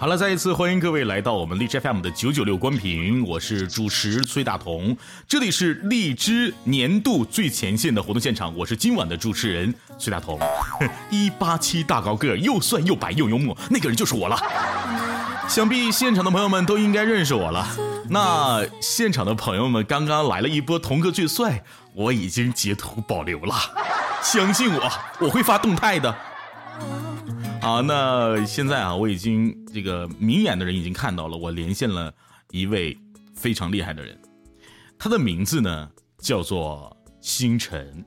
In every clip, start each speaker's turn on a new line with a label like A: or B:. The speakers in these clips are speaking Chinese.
A: 好了，再一次欢迎各位来到我们荔枝 FM 的九九六关屏，我是主持崔大同，这里是荔枝年度最前线的活动现场，我是今晚的主持人崔大同，一八七大高个，又帅又白又幽默，那个人就是我了。想必现场的朋友们都应该认识我了。那现场的朋友们刚刚来了一波童哥最帅，我已经截图保留了，相信我，我会发动态的。好，那现在啊，我已经这个明眼的人已经看到了，我连线了一位非常厉害的人，他的名字呢叫做星辰，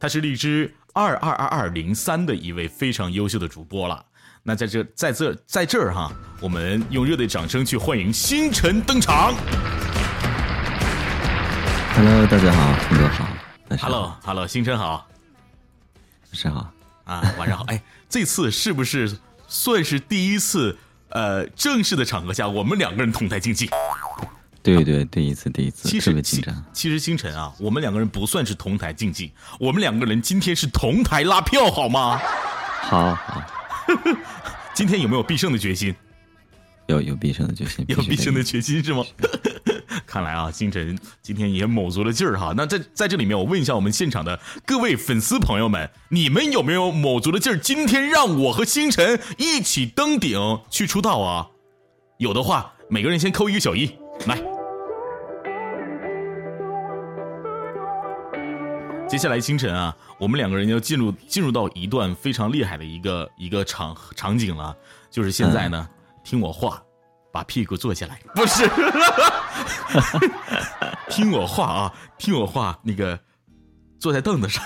A: 他是荔枝二二二二零三的一位非常优秀的主播了。那在这在这在这儿哈，我们用热烈掌声去欢迎星辰登场。
B: Hello，大家好
A: ，Hello Hello，星辰好
B: 晚上好。
A: 啊，晚上好。哎，这次是不是算是第一次呃正式的场合下，我们两个人同台竞技？
B: 对对，第一次，第一次，
A: 其实其
B: 特别紧张。
A: 其实星辰啊，我们两个人不算是同台竞技，我们两个人今天是同台拉票，好吗？
B: 好好，
A: 今天有没有必胜的决心？
B: 有有必胜的决心，
A: 有必胜的决心是吗？看来啊，星辰今天也卯足了劲儿哈。那在在这里面，我问一下我们现场的各位粉丝朋友们，你们有没有卯足了劲儿？今天让我和星辰一起登顶去出道啊？有的话，每个人先扣一个小一，来。接下来星辰啊，我们两个人要进入进入到一段非常厉害的一个一个场场景了，就是现在呢，听我话，把屁股坐下来，不是，听我话啊，听我话，那个坐在凳子上，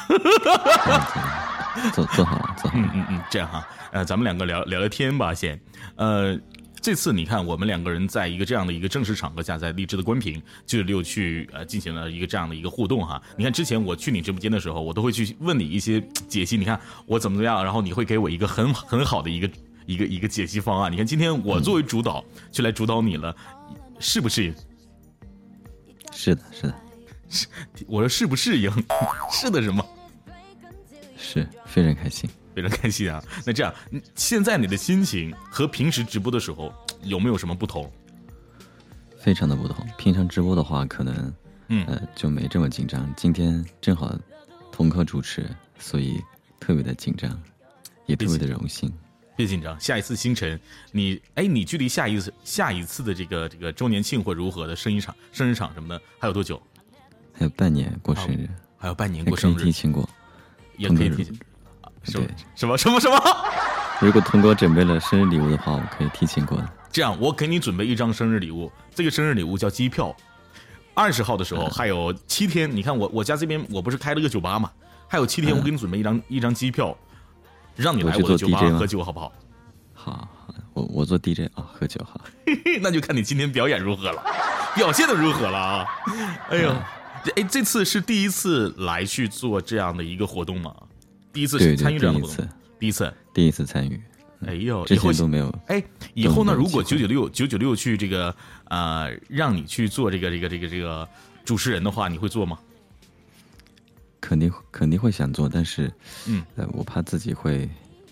B: 坐坐好了，坐好了。
A: 嗯嗯嗯，这样哈，呃，咱们两个聊聊聊天吧，先，呃。这次你看，我们两个人在一个这样的一个正式场合下，在荔枝的关屏九九六去呃进行了一个这样的一个互动哈。你看之前我去你直播间的时候，我都会去问你一些解析，你看我怎么怎么样，然后你会给我一个很很好的一个 一个一个解析方案。你看今天我作为主导就来主导你了，适不适应？
B: 是的，是的，是
A: 我说适不适应？是的什么？
B: 是非常开心。
A: 非常开心啊！那这样，嗯现在你的心情和平时直播的时候有没有什么不同？
B: 非常的不同。平常直播的话，可能
A: 嗯
B: 呃就没这么紧张。今天正好同科主持，所以特别的紧张，也特别的荣幸。
A: 别紧张，下一次星辰，你哎，你距离下一次下一次的这个这个周年庆或如何的生日场、生日场什么的还有多久？
B: 还有半年过生日，
A: 还有半年过生日，
B: 提前过。
A: 也可以提前。啊什么什么什么什么？
B: 如果童哥准备了生日礼物的话，我可以提前过的。
A: 这样，我给你准备一张生日礼物，这个生日礼物叫机票。二十号的时候还有七天，你看我我家这边我不是开了个酒吧嘛，还有七天，
B: 嗯
A: 我给你准备一张一张机票，让你来
B: 我做
A: 我的酒吧
B: DJ 吗
A: 喝酒，好不好？
B: 好，好，我我做 DJ 啊，喝酒好。
A: 那就看你今天表演如何了，表现的如何了啊！哎呦，这哎，这次是第一次来去做这样的一个活动吗？第一次
B: 对对
A: 参与这样的活动
B: 第一次，
A: 第一次。
B: 第一次参与，
A: 哎呦，
B: 之
A: 以后
B: 前都没有。
A: 哎，以后呢，如果九九六九九六去这个呃，让你去做这个这个这个这个主持人的话，你会做吗？
B: 肯定肯定会想做，但是，
A: 嗯，
B: 呃，我怕自己会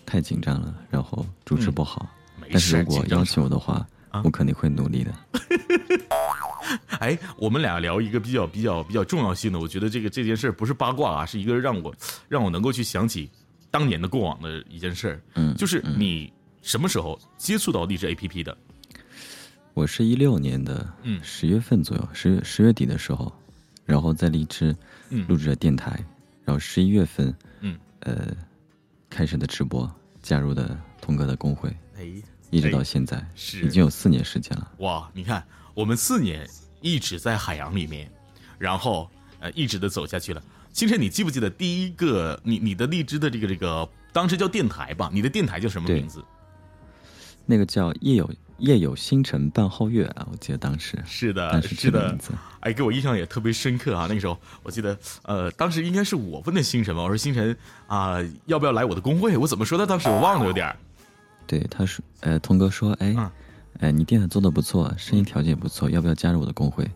B: 太紧张了，然后主持不好。但是如果邀请我的话，
A: 啊
B: 我肯定会努力的。
A: 哎，我们俩聊一个比较比较比较重要性的，我觉得这个这件事儿不是八卦啊，是一个让我让我能够去想起当年的过往的一件事儿。
B: 嗯，
A: 就是你什么时候接触到励志 APP 的？
B: 我是一六年的
A: 嗯
B: 十月份左右，十月十月底的时候，然后在荔枝
A: 嗯
B: 录制了电台，然后十一月份，
A: 嗯，
B: 呃，开始的直播，加入的童哥的工会，
A: 哎，
B: 一直
A: 哎
B: 到现在，
A: 是
B: 已经有四年时间了。
A: 哇，你看我们四年一直在海洋里面，然后呃一直的走下去了。星辰，你记不记得第一个你你的荔枝的这个这个当时叫电台吧？你的电台叫什么名字？
B: 那个叫夜有夜有星辰伴皓月啊，我记得当时
A: 是的，是的。哎，给我印象也特别深刻啊！那个时候，我记得，呃，当时应该是我问的星辰吧，我说星辰啊、要不要来我的工会？我怎么说的？当时我忘了有点儿。
B: 对，他说，呃，童哥说，哎，
A: 嗯
B: 呃，你电台做的不错，声音条件也不错，要不要加入我的工会？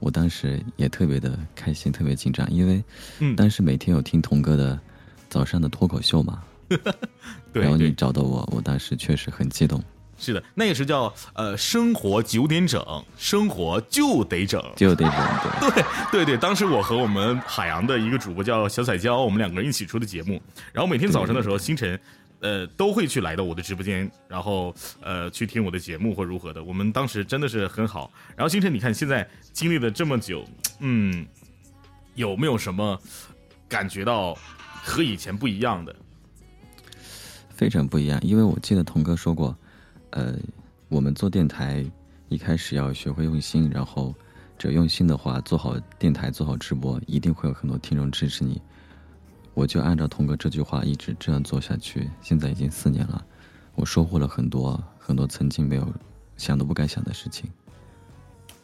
B: 我当时也特别的开心，特别紧张，因为
A: 嗯，
B: 当时每天有听童哥的早上的脱口秀嘛，
A: 对
B: 然后你，找到我，我当时确实很激动。
A: 是的，那个时候叫呃，生活九点整，生活就得整，
B: 就得整。
A: 对 对对对，当时我和我们海洋的一个主播叫小彩椒，我们两个人一起出的节目。然后每天早上的时候，星辰呃都会去来到我的直播间，然后呃去听我的节目或如何的。我们当时真的是很好。然后星辰，你看现在经历了这么久，嗯，有没有什么感觉到和以前不一样的？
B: 非常不一样，因为我记得童哥说过。呃，我们做电台一开始要学会用心，然后只要用心的话，做好电台，做好直播，一定会有很多听众支持你。我就按照童哥这句话一直这样做下去，现在已经四年了，我收获了很多很多曾经没有想都不敢想的事情，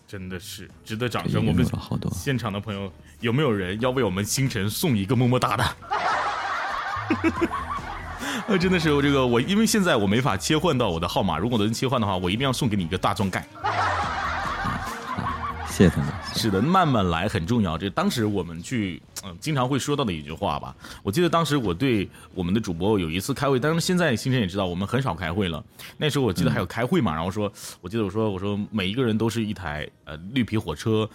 A: 真的是值得掌声。我们现场的朋友有没有人要为我们星辰送一个么么哒的？呃，真的是我这个我，因为现在我没法切换到我的号码，如果能切换的话，我一定要送给你一个大钻盖。
B: 谢谢他们。
A: 是的，慢慢来很重要。这当时我们去，嗯，经常会说到的一句话吧。我记得当时我对我们的主播有一次开会，当然现在新生也知道我们很少开会了。那时候我记得还有开会嘛，然后说，我记得我说我说每一个人都是一台呃绿皮火车，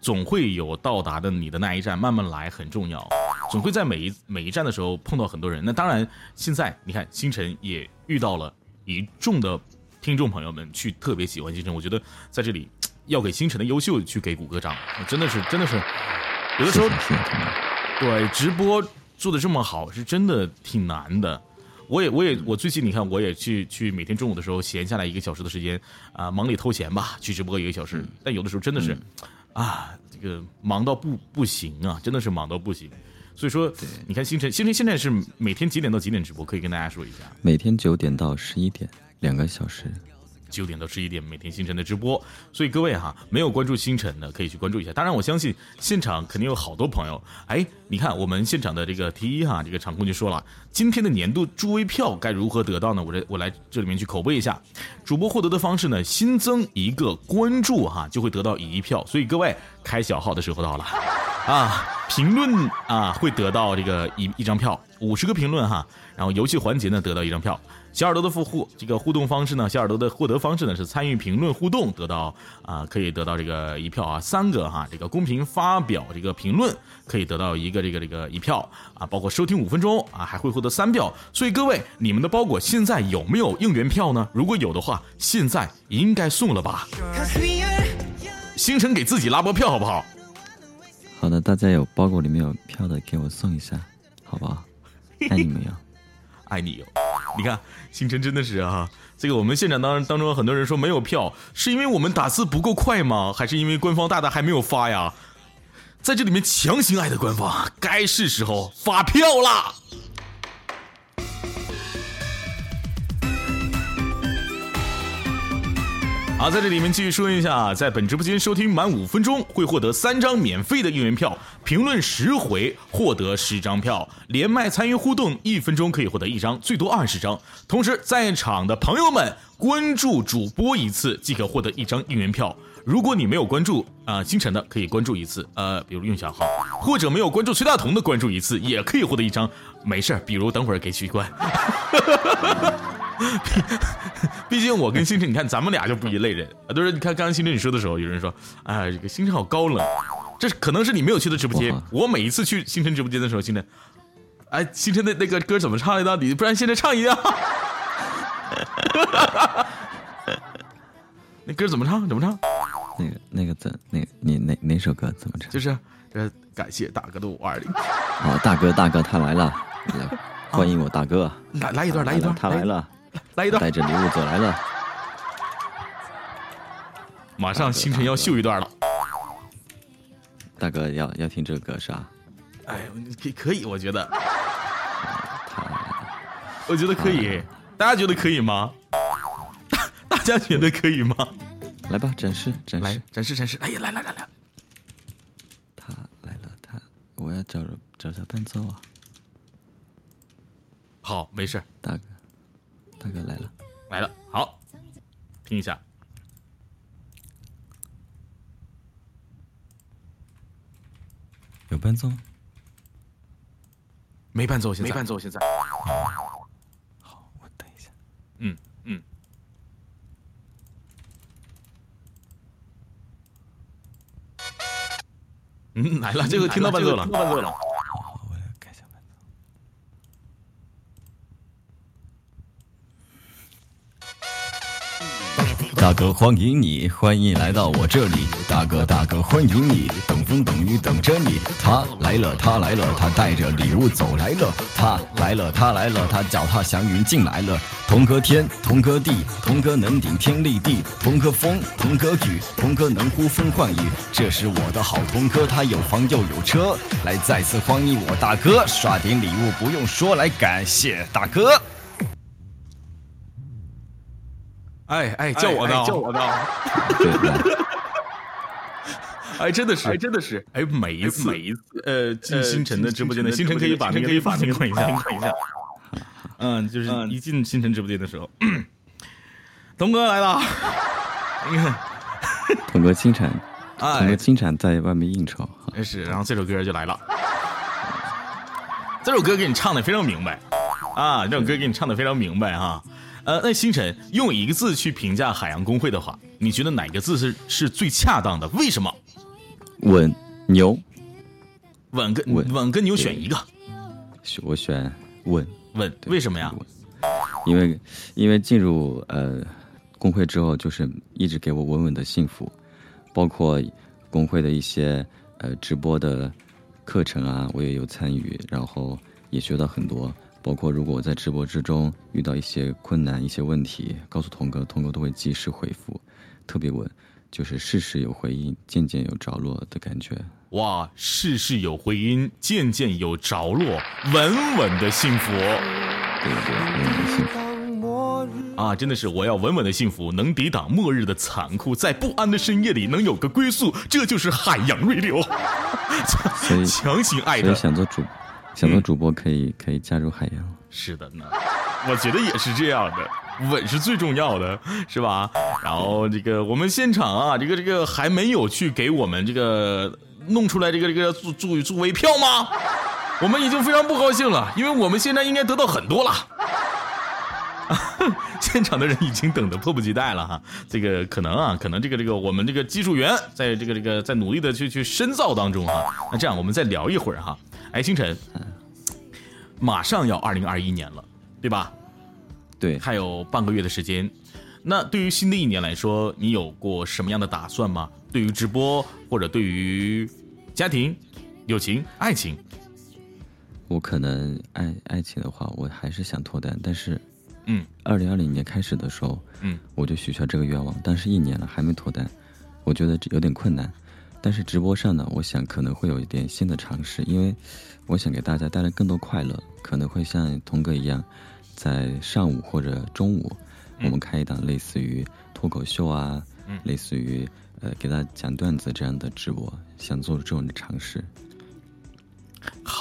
A: 总会有到达的你的那一站，慢慢来很重要。总会在每一每一站的时候碰到很多人。那当然，现在你看星辰也遇到了一众的听众朋友们，去特别喜欢星辰。我觉得在这里要给星辰的优秀去给鼓个掌，真的是真的是有的时候对直播做的这么好，是真的挺难的。我也我也我最近你看我也去去每天中午的时候闲下来一个小时的时间啊，忙里偷闲吧，去直播一个小时。但有的时候真的是啊，这个忙到不不行啊，真的是忙到不行。所以说，你看星辰，星辰现在是每天几点到几点直播？可以跟大家说一下。
B: 每天九点到十一点，两个小时。
A: 九点到十一点，每天星辰的直播。所以各位哈，没有关注星辰的可以去关注一下。当然，我相信现场肯定有好多朋友。哎，你看我们现场的这个 T 一哈，这个场控就说了，今天的年度助威票该如何得到呢？我这我来这里面去口播一下。主播获得的方式呢，新增一个关注哈，就会得到一票。所以各位开小号的时候到了。啊，评论啊会得到这个一一张票，五十个评论哈，然后游戏环节呢得到一张票。小耳朵的复互这个互动方式呢，小耳朵的获得方式呢是参与评论互动得到啊，可以得到这个一票啊，三个哈，这个公屏发表这个评论可以得到一个这个这个一票啊，包括收听五分钟啊还会获得三票。所以各位，你们的包裹现在有没有应援票呢？如果有的话，现在应该送了吧？星辰给自己拉波票好不好？
B: 好的，大家有包裹里面有票的，给我送一下，好不好？爱你们哟，
A: 爱你哟！你看，星辰真的是啊，这个我们现场当当中很多人说没有票，是因为我们打字不够快吗？还是因为官方大大还没有发呀？在这里面强行爱的官方，该是时候发票啦。好，在这里面继续说一下，在本直播间收听满五分钟会获得三张免费的应援票，评论十回获得十张票，连麦参与互动一分钟可以获得一张，最多二十张。同时，在场的朋友们关注主播一次即可获得一张应援票。如果你没有关注啊星辰的，可以关注一次，呃，比如用小号，或者没有关注崔大同的，关注一次也可以获得一张。没事儿比如等会儿给取关。毕竟我跟星辰，你看咱们俩就不一类人啊。都是你看刚刚星辰你说的时候，有人说，哎，这个星辰好高冷。这可能是你没有去的直播间。我每一次去星辰直播间的时候，星辰，哎，星辰的那个歌怎么唱来着？你不然现在唱一下。那歌怎么唱？怎么唱？
B: 那个那个怎？那你哪哪首歌怎么唱？
A: 就是呃，感谢大哥的五二零。
B: 好，大哥大哥他来了，来 欢迎我大哥。
A: 来来一段，来一段，
B: 他来了。
A: 来一段，
B: 带着礼物走来了。
A: 马上星辰要秀一段了。
B: 大哥要要听这个歌是吧？
A: 哎，可可以，我觉得。我觉得可以，大家觉得可以吗？大家觉得可以吗？
B: 来吧，展示展示
A: 展示展示！哎呀，来来来来。
B: 他来了，他我要找找下伴奏啊。
A: 好，没事，
B: 大哥。大哥来了。
A: 来了好听一下。
B: 有伴奏？
A: 吗没伴奏现在。
B: 没伴奏现在。
A: 好
B: 我等一下。
A: 嗯嗯。嗯来了这个听到伴奏了。听到伴奏了。
B: 大哥，欢迎你，欢迎来到我这里。大哥，大哥，欢迎你，等风等雨等着你。他来了，他来了，他带着礼物走来了。他来了，他来了，他脚踏祥云进来了。同个天，同个地，同个能顶天立地，同个风，同个雨，同个能呼风唤雨。这是我的好同哥，他有房又有车。来，再次欢迎我大哥，刷点礼物不用说，来感谢大哥。
A: 哎哎，叫我的，
C: 叫我的，
A: 哎，真的是，哎，真的是，哎，每一次，每一次，呃，进星辰的直播间的星辰可以把那个可以把那个换一下，换一下。嗯，就是一进星辰直播间的时候，童哥来了，你看，
B: 童哥经常，童哥经常在外面应酬，
A: 是，然后这首歌就来了，这首歌给你唱的非常明白，啊，这首歌给你唱的非常明白哈。呃，那星辰用一个字去评价海洋公会的话，你觉得哪个字是是最恰当的？为什么？
B: 稳牛，
A: 稳跟稳稳跟牛选一个，
B: 我选稳
A: 稳，为什么呀？
B: 因为因为进入呃工会之后，就是一直给我稳稳的幸福，包括工会的一些呃直播的课程啊，我也有参与，然后也学到很多。包括如果我在直播之中遇到一些困难、一些问题，告诉童哥，童哥都会及时回复，特别稳，就是事事有回音，件件有着落的感觉。
A: 哇，事事有回音，件件有着落，稳稳的幸福。
B: 对对，稳稳的幸福。
A: 啊，真的是，我要稳稳的幸福，能抵挡末日的残酷，在不安的深夜里能有个归宿，这就是海洋瑞流。强行爱的，
B: 想做主。想做主播可以可以加入海洋，
A: 是的呢，我觉得也是这样的，稳是最重要的，是吧？然后这个我们现场啊，这个这个还没有去给我们这个弄出来这个这个助助助威票吗？我们已经非常不高兴了，因为我们现在应该得到很多了。现场的人已经等得迫不及待了哈，这个可能啊，可能这个这个我们这个技术员在这个这个在努力的去去深造当中哈。那这样我们再聊一会儿哈。哎，星辰，马上要二零二一年了，对吧？
B: 对，
A: 还有半个月的时间。那对于新的一年来说，你有过什么样的打算吗？对于直播或者对于家庭、友情、爱情？
B: 我可能爱爱情的话，我还是想脱单，但是，嗯，二零二零年开始的时候，嗯，我就许下这个愿望，但是一年了还没脱单，我觉得这有点困难。但是直播上呢，我想可能会有一点新的尝试，因为我想给大家带来更多快乐，可能会像童哥一样，在上午或者中午，我们开一档类似于脱口秀啊，嗯。类似于呃给大家讲段子这样的直播，想做这种的尝试，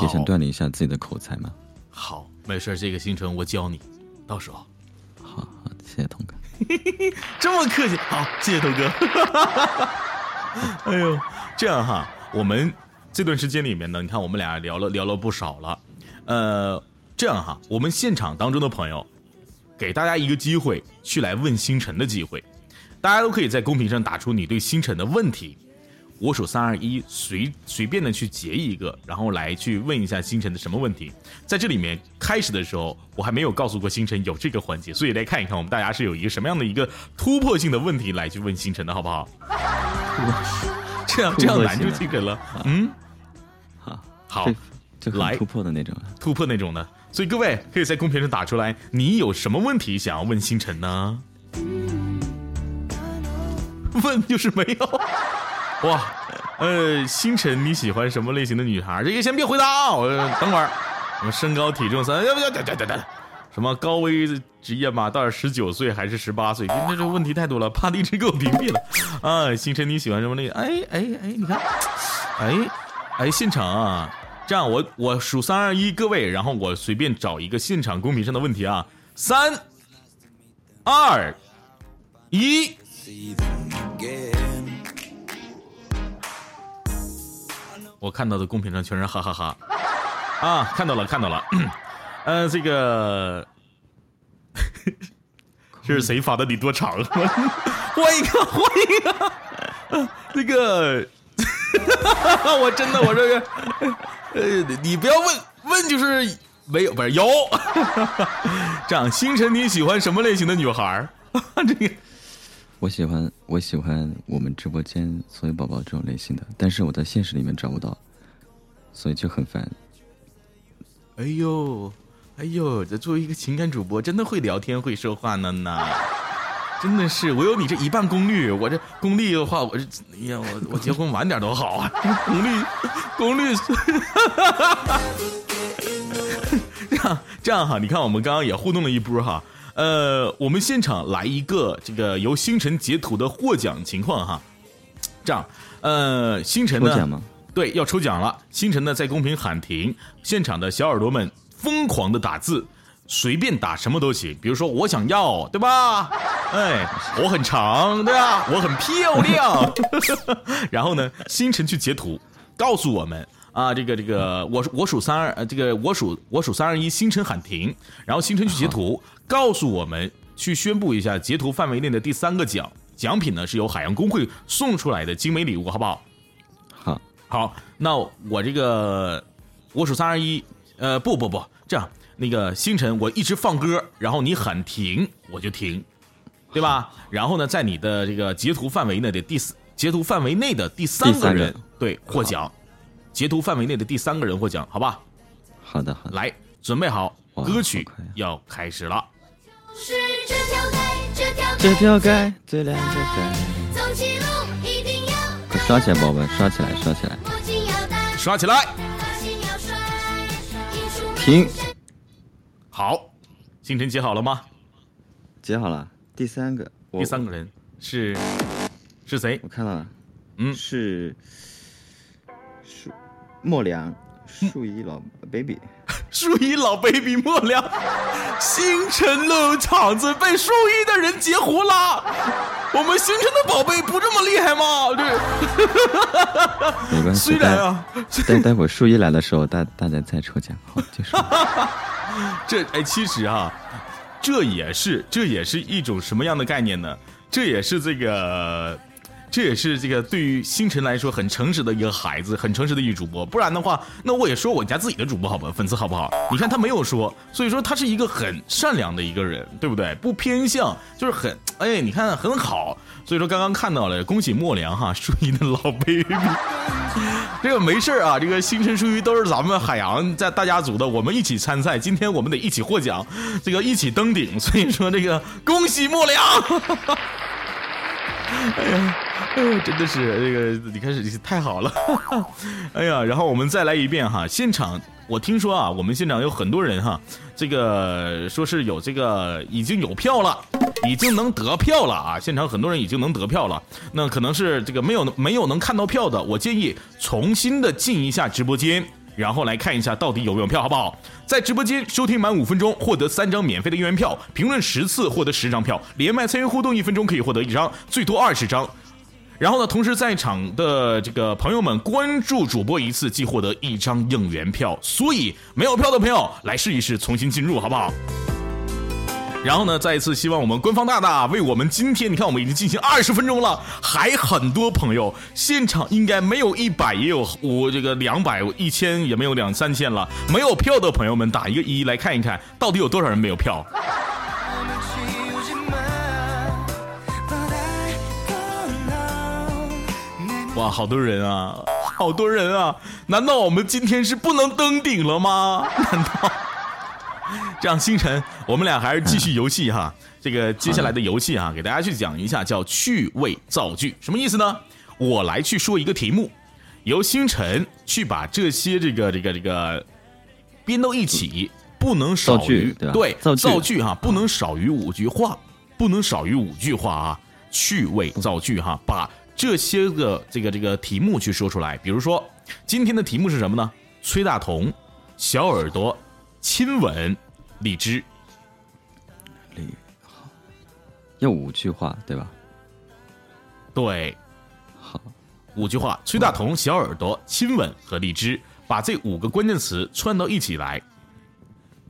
B: 也想锻炼一下自己的口才嘛。
A: 好，没事这个行程我教你，到时候。
B: 好好，谢谢童哥，
A: 这么客气，好，谢谢童哥。哎呦，这样哈，我们这段时间里面呢，你看我们俩聊了聊了不少了，呃，这样哈，我们现场当中的朋友，给大家一个机会去来问星辰的机会，大家都可以在公屏上打出你对星辰的问题。我数三二一，随随便的去截一个，然后来去问一下星辰的什么问题。在这里面开始的时候，我还没有告诉过星辰有这个环节，所以来看一看我们大家是有一个什么样的一个突破性的问题来去问星辰的好不好？这样这样难就星辰了。嗯，
B: 好，
A: 好，来
B: 突破的那种，
A: 突破那种的。所以各位可以在公屏上打出来，你有什么问题想要问星辰呢？问就是没有。哇，呃，星辰你喜欢什么类型的女孩？这个先别回答啊，我等会儿。什么身高体重三？要不要？等等等等。什么高危职业马到十九岁还是十八岁？那这问题太多了，怕荔枝给我屏蔽了。啊，星辰你喜欢什么类？哎哎哎，你看，哎哎，现场啊，这样我我数三二一，各位，然后我随便找一个现场公屏上的问题啊，三二一。我看到的公屏上全是哈哈哈，啊，看到了看到了，呃，这个 这是谁发的？你多长？换一个换一个，那个我真的，我这个，呃，你不要问问，就是没有，不是有。这样，星辰，你喜欢什么类型的女孩儿？这个，
B: 我喜欢我喜欢我们直播间所有宝宝这种类型的，但是我在现实里面找不到，所以就很烦。
A: 哎呦，哎呦，这作为一个情感主播，真的会聊天会说话呢呢。真的是，我有你这一半功力，我这功力的话，我这，哎呀，我我结婚晚点都好啊，功力，功力，这样这样哈，你看我们刚刚也互动了一波哈，呃，我们现场来一个这个由星辰截图的获奖情况哈，这样，呃，星辰呢？对，要抽奖了，星辰呢在公屏喊停，现场的小耳朵们疯狂的打字。随便打什么都行，比如说我想要，对吧？哎，我很长，对吧？我很漂亮。然后呢，星辰去截图，告诉我们啊，这个这个，我我数三二，呃，这个我数我数三二一，星辰喊停，然后星辰去截图，告诉我们去宣布一下截图范围内的第三个奖奖品呢，是由海洋公会送出来的精美礼物，好不好？
B: 好，
A: 好，那我这个我数三二一，呃，不不不，这样。那个星辰，我一直放歌，然后你喊停，我就停，对吧？然后呢，在你的这个截图范围内的第四截图范围内的第三个人，对，获奖。截图范围内的第三个人获奖，好吧？
B: 好的，好的。
A: 来，准备好，歌曲要开始了。
C: 是这条街，这条
B: 这条街最亮的街。
C: 走起路一定要
B: 快刷起来，宝宝们，刷起来，刷起来。
A: 刷起来。
B: 停。
A: 好，星辰截好了吗？
B: 截好了。第三个，
A: 第三个人是是谁？
B: 我看到了，
A: 嗯，
B: 是树莫良，树一老 baby，
A: 树一老 baby 莫良，星辰的，场子被树一的人截胡了。我们星辰的宝贝不这么厉害吗？
B: 对，没关系。
A: 虽然啊，
B: 待待会儿树一来的时候，大大家再抽奖。好，结束。
A: 这哎，其实啊，这也是这也是一种什么样的概念呢？这也是这个，这也是这个对于星辰来说很诚实的一个孩子，很诚实的一个主播。不然的话，那我也说我家自己的主播好不？粉丝好不好？你看他没有说，所以说他是一个很善良的一个人，对不对？不偏向，就是很哎，你看很好。所以说刚刚看到了，恭喜莫良哈，属于的老 baby。这个没事啊，这个星辰书鱼都是咱们海洋在大家族的，我们一起参赛，今天我们得一起获奖，这个一起登顶，所以说这个恭喜莫良。哎呀，真的是这个，你看是太好了。哎呀，然后我们再来一遍哈，现场我听说啊，我们现场有很多人哈，这个说是有这个已经有票了。已经能得票了啊！现场很多人已经能得票了，那可能是这个没有没有能看到票的，我建议重新的进一下直播间，然后来看一下到底有没有票，好不好？在直播间收听满五分钟获得三张免费的应援票，评论十次获得十张票，连麦参与互动一分钟可以获得一张，最多二十张。然后呢，同时在场的这个朋友们关注主播一次即获得一张应援票，所以没有票的朋友来试一试重新进入，好不好？然后呢，再一次希望我们官方大大为我们今天，你看我们已经进行二十分钟了，还很多朋友现场应该没有一百也有五这个两百一千也没有两三千了，没有票的朋友们打一个一来看一看到底有多少人没有票。哇，好多人啊，好多人啊！难道我们今天是不能登顶了吗？难道？这样，星辰，我们俩还是继续游戏哈。这个接下来的游戏啊，给大家去讲一下，叫趣味造句，什么意思呢？我来去说一个题目，由星辰去把这些这个这个这个编到一起，不能少于
B: 对
A: 造句哈，不能少于五句话，不能少于五句话啊。趣味造句哈，把这些个这个这个题目去说出来。比如说，今天的题目是什么呢？崔大同，小耳朵。亲吻，荔枝，
B: 荔好，要五句话对吧？
A: 对，
B: 好，
A: 五句话。崔大同小耳朵亲吻和荔枝，把这五个关键词串到一起来。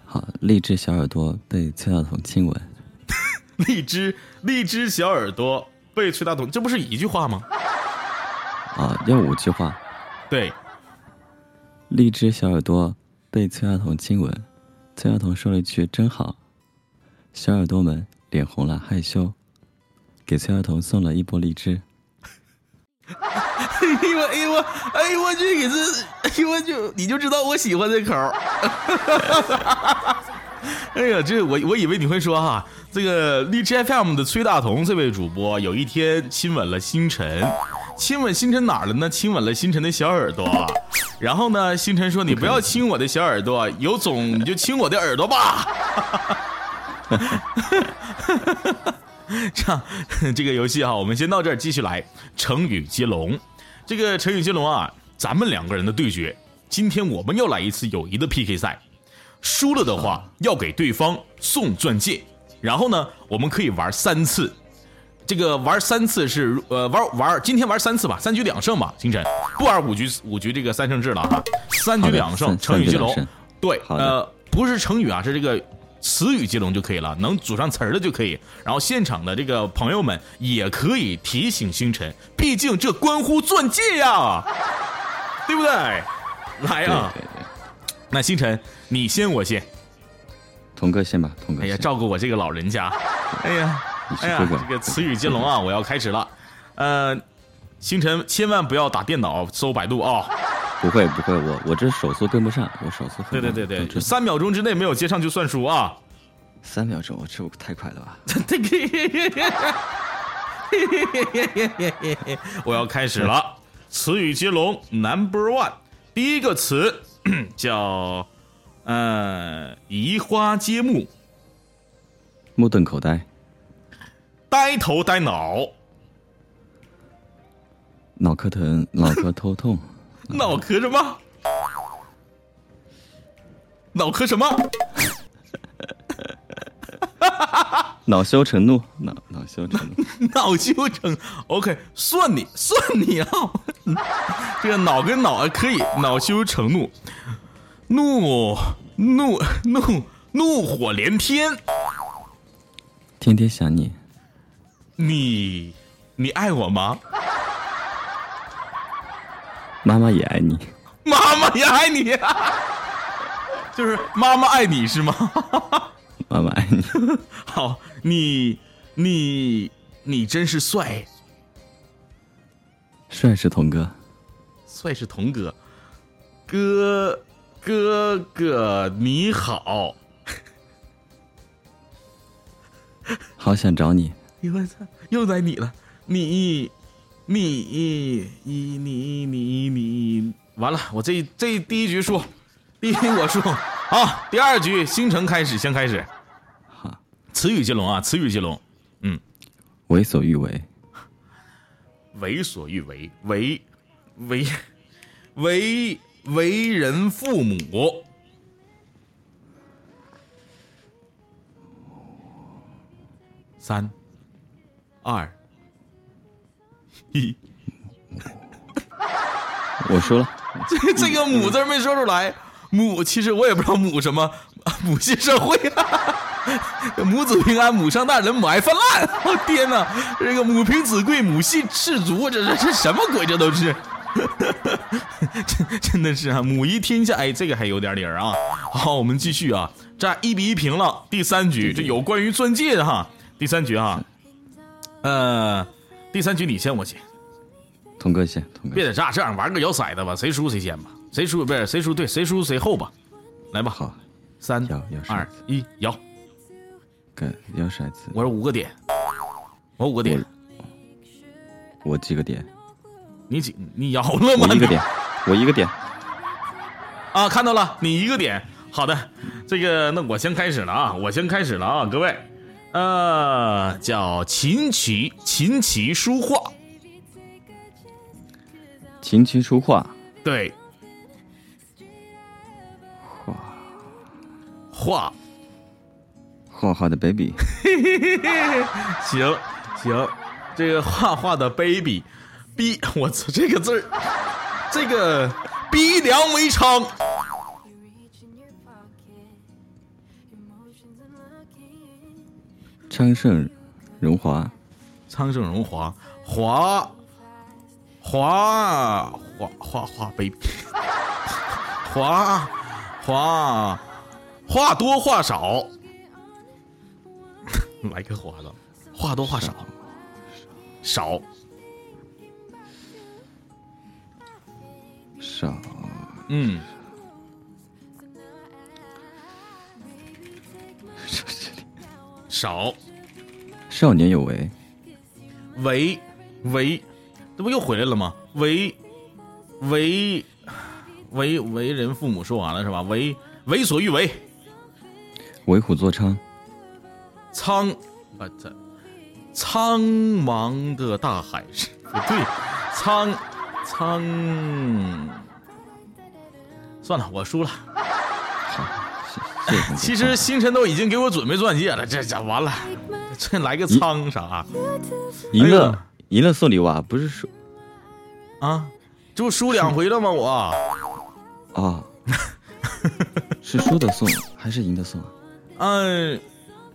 B: 好，荔枝小耳朵被崔大同亲吻。
A: 荔枝荔枝小耳朵被崔大同，这不是一句话吗？
B: 啊，要五句话。
A: 对，
B: 荔枝小耳朵被崔大同亲吻，崔大同说了一句“真好”，小耳朵们脸红了，害羞，给崔大同送了一波荔枝。
A: 哎呦哎呦我哎呦我去给这哎呦我就你就知道我喜欢这口儿。哎呀，这我我以为你会说哈，这个荔枝 FM 的崔大同这位主播有一天亲吻了星辰，亲吻星辰哪儿了呢？亲吻了星辰的小耳朵。然后呢，星辰说：“你不要亲我的小耳朵，有种你就亲我的耳朵吧。”这样，这个游戏哈，我们先到这儿，继续来成语接龙。这个成语接龙啊，咱们两个人的对决，今天我们要来一次友谊的 PK 赛。输了的话要给对方送钻戒，然后呢，我们可以玩三次。这个玩三次是呃玩玩，今天玩三次吧，三局两胜吧，星辰不玩五局五局这个三胜制了哈，三局两胜，成语接龙。对，呃，不是成语啊，是这个词语接龙就可以了，能组上词儿的就可以。然后现场的这个朋友们也可以提醒星辰，毕竟这关乎钻戒呀，对不对？来呀！那星辰，你先我先，
B: 童哥先吧，童哥。
A: 哎呀，照顾我这个老人家。哎呀，哎呀，这个词语接龙啊，我要开始了。呃，星辰千万不要打电脑搜百度啊。
B: 不会不会，我我这手速跟不上，我手速。
A: 对对对对，三秒钟之内没有接上就算输啊。
B: 三秒钟，我这太快了吧？
A: 我要开始了，词语接龙 Number One，第一个词。叫，呃，移花接木，
B: 目瞪口呆，
A: 呆头呆脑，
B: 脑壳疼，脑壳头痛，
A: 脑壳什么？脑壳什么？
B: 恼羞成怒，恼恼羞成怒，
A: 恼羞成，OK，算你算你啊，这个脑跟恼可以，恼羞成怒，怒怒怒怒火连天，
B: 天天想你，
A: 你你爱我吗？
B: 妈妈也爱你，
A: 妈妈也爱你，就是妈妈爱你是吗？
B: 妈妈爱你，
A: 好，你你你真是帅，
B: 帅是童哥，
A: 帅是童哥，哥哥哥你好，
B: 好想找你，你
A: 我操，又在你了，你你你你你你，完了，我这这第一局输，第一局我输，好，第二局星辰开始，先开始。词语接龙啊，词语接龙，嗯，
B: 为所欲为，
A: 为所欲为，为为为为人父母，三二一，
B: 我说了，
A: 这这个母字没说出来，母其实我也不知道母什么，母系社会。母子平安，母上大人，母爱泛滥。我天哪，这个母凭子贵，母系氏族，这这这什么鬼？这都是，真真的是啊，母仪天下。哎，这个还有点理儿啊。好，我们继续啊，这一比一平了。第三局，这有关于钻戒的哈。第三局哈，呃，第三局你先，我先。
B: 童哥先，童哥。
A: 别在这这样玩个摇骰子吧，谁输谁先吧，谁输不是谁输对，谁输谁后吧。来吧，
B: 好，
A: 三二一，摇。
B: 摇骰子，
A: 我是五个点，我五个点，
B: 我几个点？
A: 你几？你摇了吗？
B: 一个点，我一个点。
A: 啊，看到了，你一个点。好的，这个那我先开始了啊，我先开始了啊，各位，呃，叫琴棋，琴棋书画，
B: 琴棋书画，
A: 对，
B: 画，
A: 画。
B: 画画的 baby，
A: 行行，这个画画的 baby，逼我操这个字儿，这个逼良为娼，
B: 昌盛荣华，
A: 昌盛荣华，华华华华华 baby，华华话多话少，来个华的，话多话少，少
B: 少
A: 嗯，少。
B: 少年有为，
A: 为为，这不又回来了吗？为为为为人父母说完了是吧？为为所欲为，
B: 为虎作伥，
A: 苍啊这苍茫的大海是不对，苍苍，算了，我输了。其实星辰都已经给我准备钻戒了，这这完了，这来个苍啥
B: 赢了赢了送礼物啊，不是输
A: 啊？这不输两回了吗？我
B: 啊，是输的送还是赢的送啊？
A: 嗯，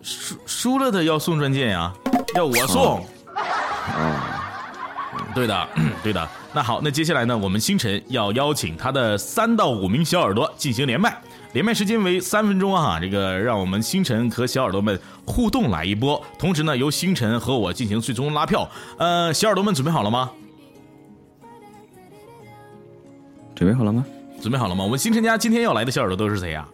A: 输输了的要送钻戒呀，要我送。
B: 哦，
A: 对的，对的。那好，那接下来呢，我们星辰要邀请他的三到五名小耳朵进行连麦，连麦时间为三分钟啊。这个让我们星辰和小耳朵们互动来一波，同时呢，由星辰和我进行最终拉票。呃，小耳朵们准备好了吗？
B: 准备好了吗？
A: 准备好了吗？我们星辰家今天要来的小耳朵都是谁呀、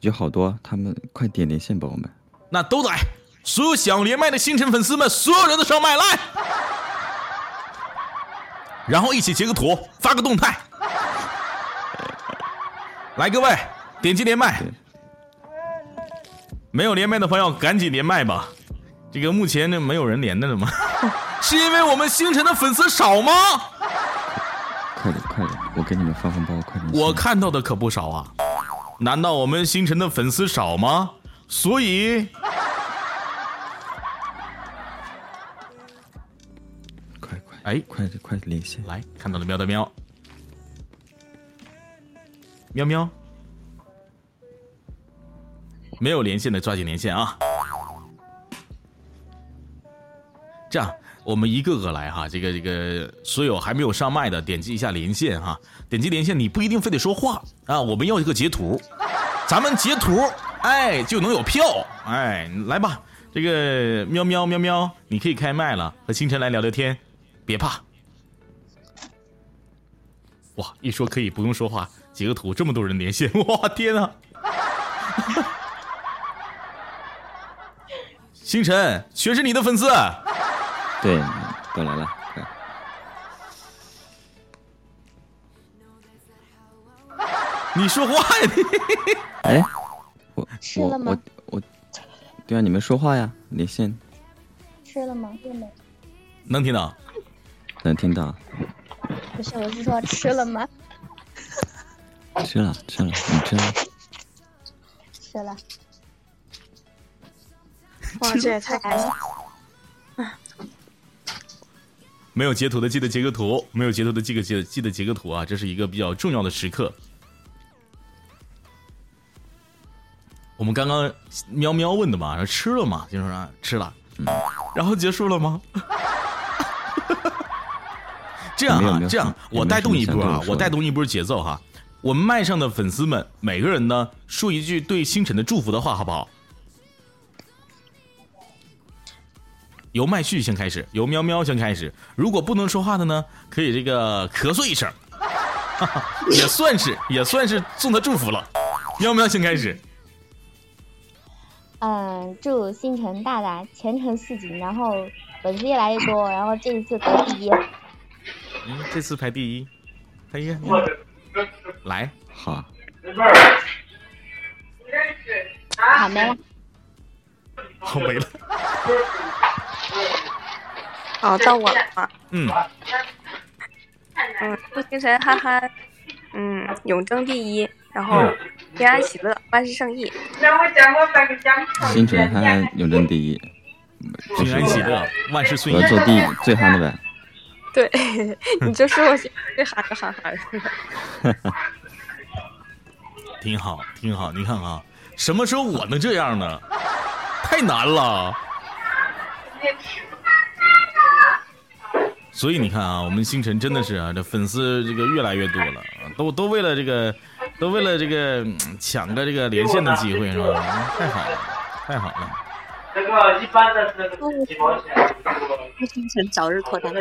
B: 有好多，他们快点连线吧，我们
A: 那都来，所有想连麦的星辰粉丝们，所有人都上麦来，然后一起截个图，发个动态。来，各位点击连麦，没有连麦的朋友赶紧连麦吧。这个目前这没有人连的了吗？是因为我们星辰的粉丝少吗？
B: 快点快点，我给你们发红包，快点！
A: 我看到的可不少啊。难道我们星辰的粉丝少吗？所以哎
B: 快点快点连线！
A: 来看到了喵的喵，喵喵，没有连线的抓紧连线啊！这样，我们一个个来哈，这个这个，所有还没有上麦的，点击一下连线哈，点击连线，你不一定非得说话。啊，我们要一个截图，咱们截图，哎，就能有票，哎，来吧，这个喵喵喵喵，你可以开麦了，和星辰来聊聊天，别怕。哇，一说可以不用说话，截个图，这么多人连线，哇，天呐！星辰，全是你的粉丝，
B: 对，都来了，
A: 你说话呀你！
B: 哎，我我
D: 吃了吗
B: 我我，对啊，你们说话呀，连线
D: 吃了吗？
A: 能听到？
B: 能听到，
D: 不是，我是说吃了吗？
B: 吃了吃了，你吃了？
D: 吃了。
E: 哇，这也太开心！
A: 没有截图的记得截个图，没有截图的记个记记得截个图啊，这是一个比较重要的时刻。我们刚刚喵喵问的嘛，说吃了吗？就说啊吃了，然后结束了吗？这样啊这样我带动一波啊
B: 我，
A: 带动一波节奏哈。我们麦上的粉丝们，每个人呢说一句对星辰的祝福的话，好不好？由麦序先开始，由喵喵先开始。如果不能说话的呢，可以这个咳嗽一声，哈 哈也算是也算是送他祝福了。喵喵先开始，
D: 嗯，祝星辰大大前程似锦，然后粉丝越来越多，然后这一次得第一。
A: 嗯，这次排第一，哎呀，来，
B: 好，
D: 好没了。
A: 好没了。
E: 好，到我了啊。
A: 嗯，
E: 嗯，祝星辰哈哈，嗯，永争第一，然后平安喜乐，万事胜意。
B: 星辰憨憨永争第一，不
A: 平安喜乐，万事顺意
B: 我要。做第最憨的呗。
E: 对，你就说我最哈哈哈哈的。
A: 挺好，挺好。你看啊，什么时候我能这样呢？太难了。所以你看啊，我们星辰真的是啊，这粉丝这个越来越多了，啊都都为了这个，都为了这个嗯抢个这个连线的机会是吧？太好了，太好了。
F: 这个一般的是那个几毛钱，
E: 祝星辰早日脱单。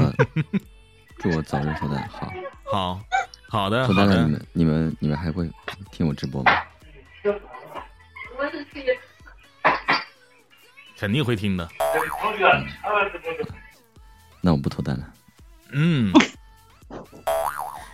B: 嗯，祝我早日脱单。好，
A: 好，好的，
B: 脱单了，你们你们你们还会听我直播吗？
A: 肯定会听的。
B: 那我不脱单了。
A: 嗯，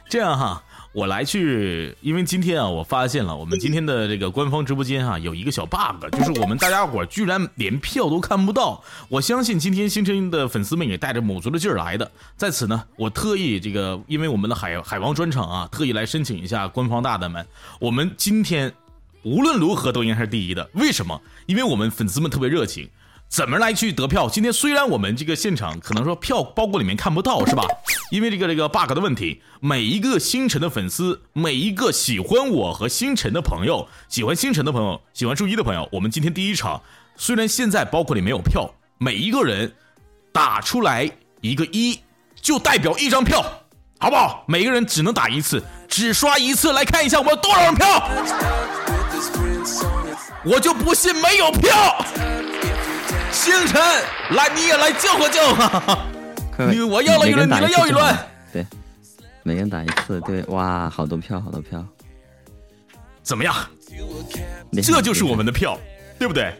A: 这样哈，我来去，因为今天啊，我发现了我们今天的这个官方直播间啊、有一个小 bug，就是我们大家伙居然连票都看不到。我相信今天星辰的粉丝们也带着卯足了劲儿来的。在此呢，我特意这个，因为我们的海海王专场啊，特意来申请一下官方大大们，我们今天无论如何都应该是第一的。为什么？因为我们粉丝们特别热情。怎么来去得票？今天虽然我们这个现场可能说票包裹里面看不到，是吧？因为这个这个 bug 的问题，每一个星辰的粉丝，每一个喜欢我和星辰的朋友，喜欢星辰的朋友，喜欢周一的朋友，我们今天第一场，虽然现在包裹里没有票，每一个人打出来一个一，就代表一张票，好不好？每个人只能打一次，只刷一次，来看一下我们多少张票。我就不信没有票。星辰，来你也来叫唤叫哈。
B: 快
A: 你我要了一轮，你来要一轮。。
B: 对，每人打一次。对，哇，好多票，好多票。
A: 怎么样？这就是我们的票，对不对？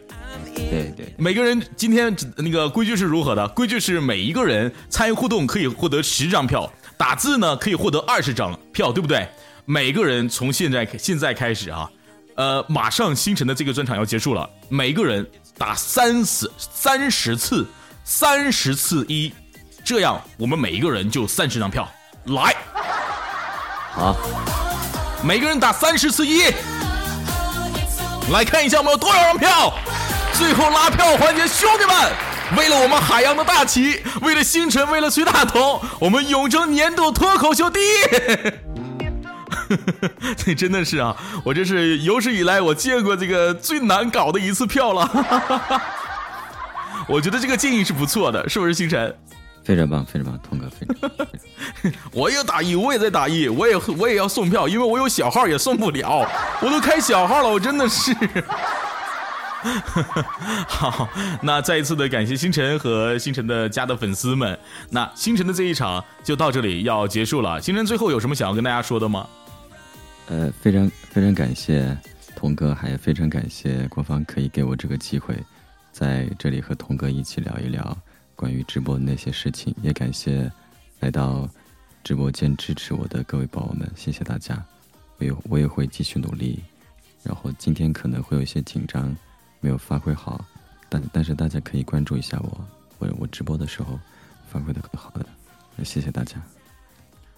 B: 对对，
A: 每个人今天那个规矩是如何的？规矩是每一个人参与互动可以获得十张票，打字呢可以获得二十张票，对不对？每个人从现在现在开始啊，呃，马上星辰的这个专场要结束了，每个人打三十三十次，三十次一，这样我们每一个人就三十张票，来，
B: 啊，
A: 每个人打三十次一，来看一下我们有多少张票。最后拉票环节，兄弟们，为了我们海洋的大旗，为了星辰，为了崔大同，我们永争年度脱口秀第一。这真的是啊，我这是有史以来我见过这个最难搞的一次票了。我觉得这个建议是不错的，是不是星辰？
B: 非常棒，非常棒，童哥非常 棒。
A: 我也打一，我也在打一，我也我也要送票，因为我有小号也送不了，我都开小号了，我真的是。好，那再一次的感谢星辰和星辰的家的粉丝们。那星辰的这一场就到这里要结束了。星辰最后有什么想要跟大家说的吗？
B: 呃，非常非常感谢童哥，还非常感谢官方可以给我这个机会，在这里和童哥一起聊一聊关于直播的那些事情，也感谢来到直播间支持我的各位宝宝们，谢谢大家，我也我也会继续努力。然后今天可能会有一些紧张，没有发挥好，但但是大家可以关注一下我，我我直播的时候发挥的很好的，谢谢大家。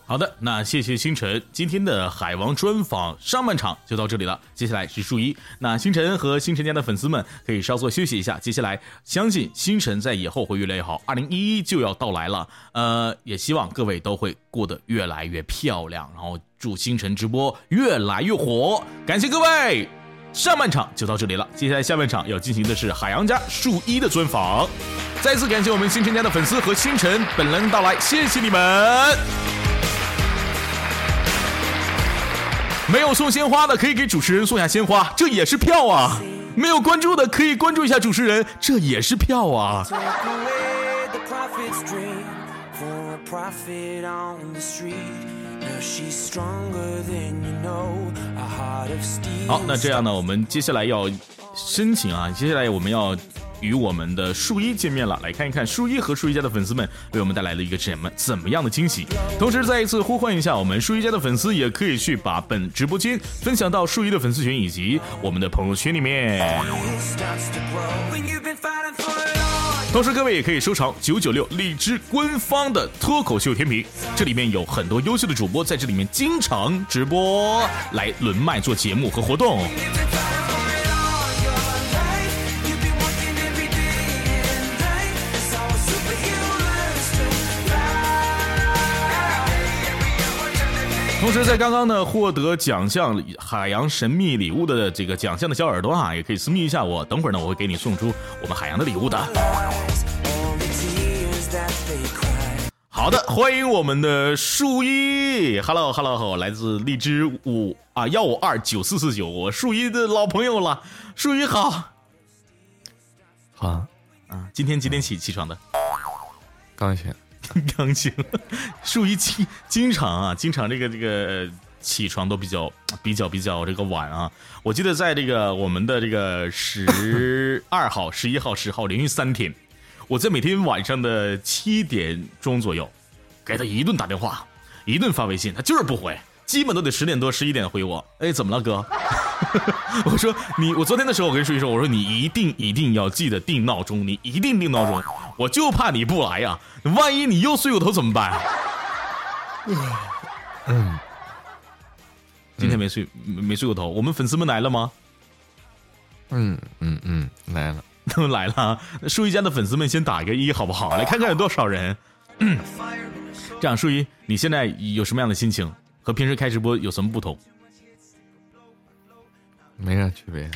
A: 好的，那谢谢星辰，今天的海王专访上半场就到这里了，接下来是数一。那星辰和星辰家的粉丝们可以稍作休息一下，接下来相信星辰在以后会越来越好。二零一一就要到来了，呃，也希望各位都会过得越来越漂亮，然后祝星辰直播越来越火。感谢各位。上半场就到这里了，接下来下半场要进行的是海洋家数一的专访。再次感谢我们星辰家的粉丝和星辰本人到来，谢谢你们。没有送鲜花的可以给主持人送下鲜花这也是票啊。没有关注的可以关注一下主持人这也是票啊。好那这样呢我们接下来要申请啊接下来我们要与我们的树一见面了，来看一看树一和树一家的粉丝们为我们带来了一个什么怎么样的惊喜。同时，再一次呼唤一下我们树一家的粉丝，也可以去把本直播间分享到树一的粉丝群以及我们的朋友圈里面。同时，各位也可以收藏九九六荔枝官方的脱口秀天平，这里面有很多优秀的主播在这里面经常直播，来轮麦做节目和活动。同时，在刚刚呢获得奖项海洋神秘礼物的这个奖项的小耳朵啊，也可以私密一下我，等会儿呢我会给你送出我们海洋的礼物的。好的，欢迎我们的树一，Hello Hello，好，来自荔枝五啊幺五二九四四九，我树一的老朋友了，树一好
G: 好，
A: 啊，今天几点起起床的？
G: 刚醒。
A: 刚醒，属于经经常啊，经常这个这个起床都比较比较比较这个晚啊。我记得在这个我们的这个十 二号、十一号、十号连续三天，我在每天晚上的七点钟左右给他一顿打电话，一顿发微信，他就是不回，基本都得十点多、十一点回我。哎，怎么了，哥？我说你，我昨天的时候我跟树一说，我说你一定一定要记得定闹钟，你一定定闹钟，我就怕你不来呀、万一你又睡过头怎么办？
G: 嗯，
A: 今天没睡没没睡过头，我们粉丝们来了吗？
G: 嗯嗯嗯，来了。
A: 他 们来了啊，树一家的粉丝们先打一个一好不好？来看看有多少人。这样，树一，你现在有什么样的心情？和平时开直播有什么不同？
G: 没啥区别。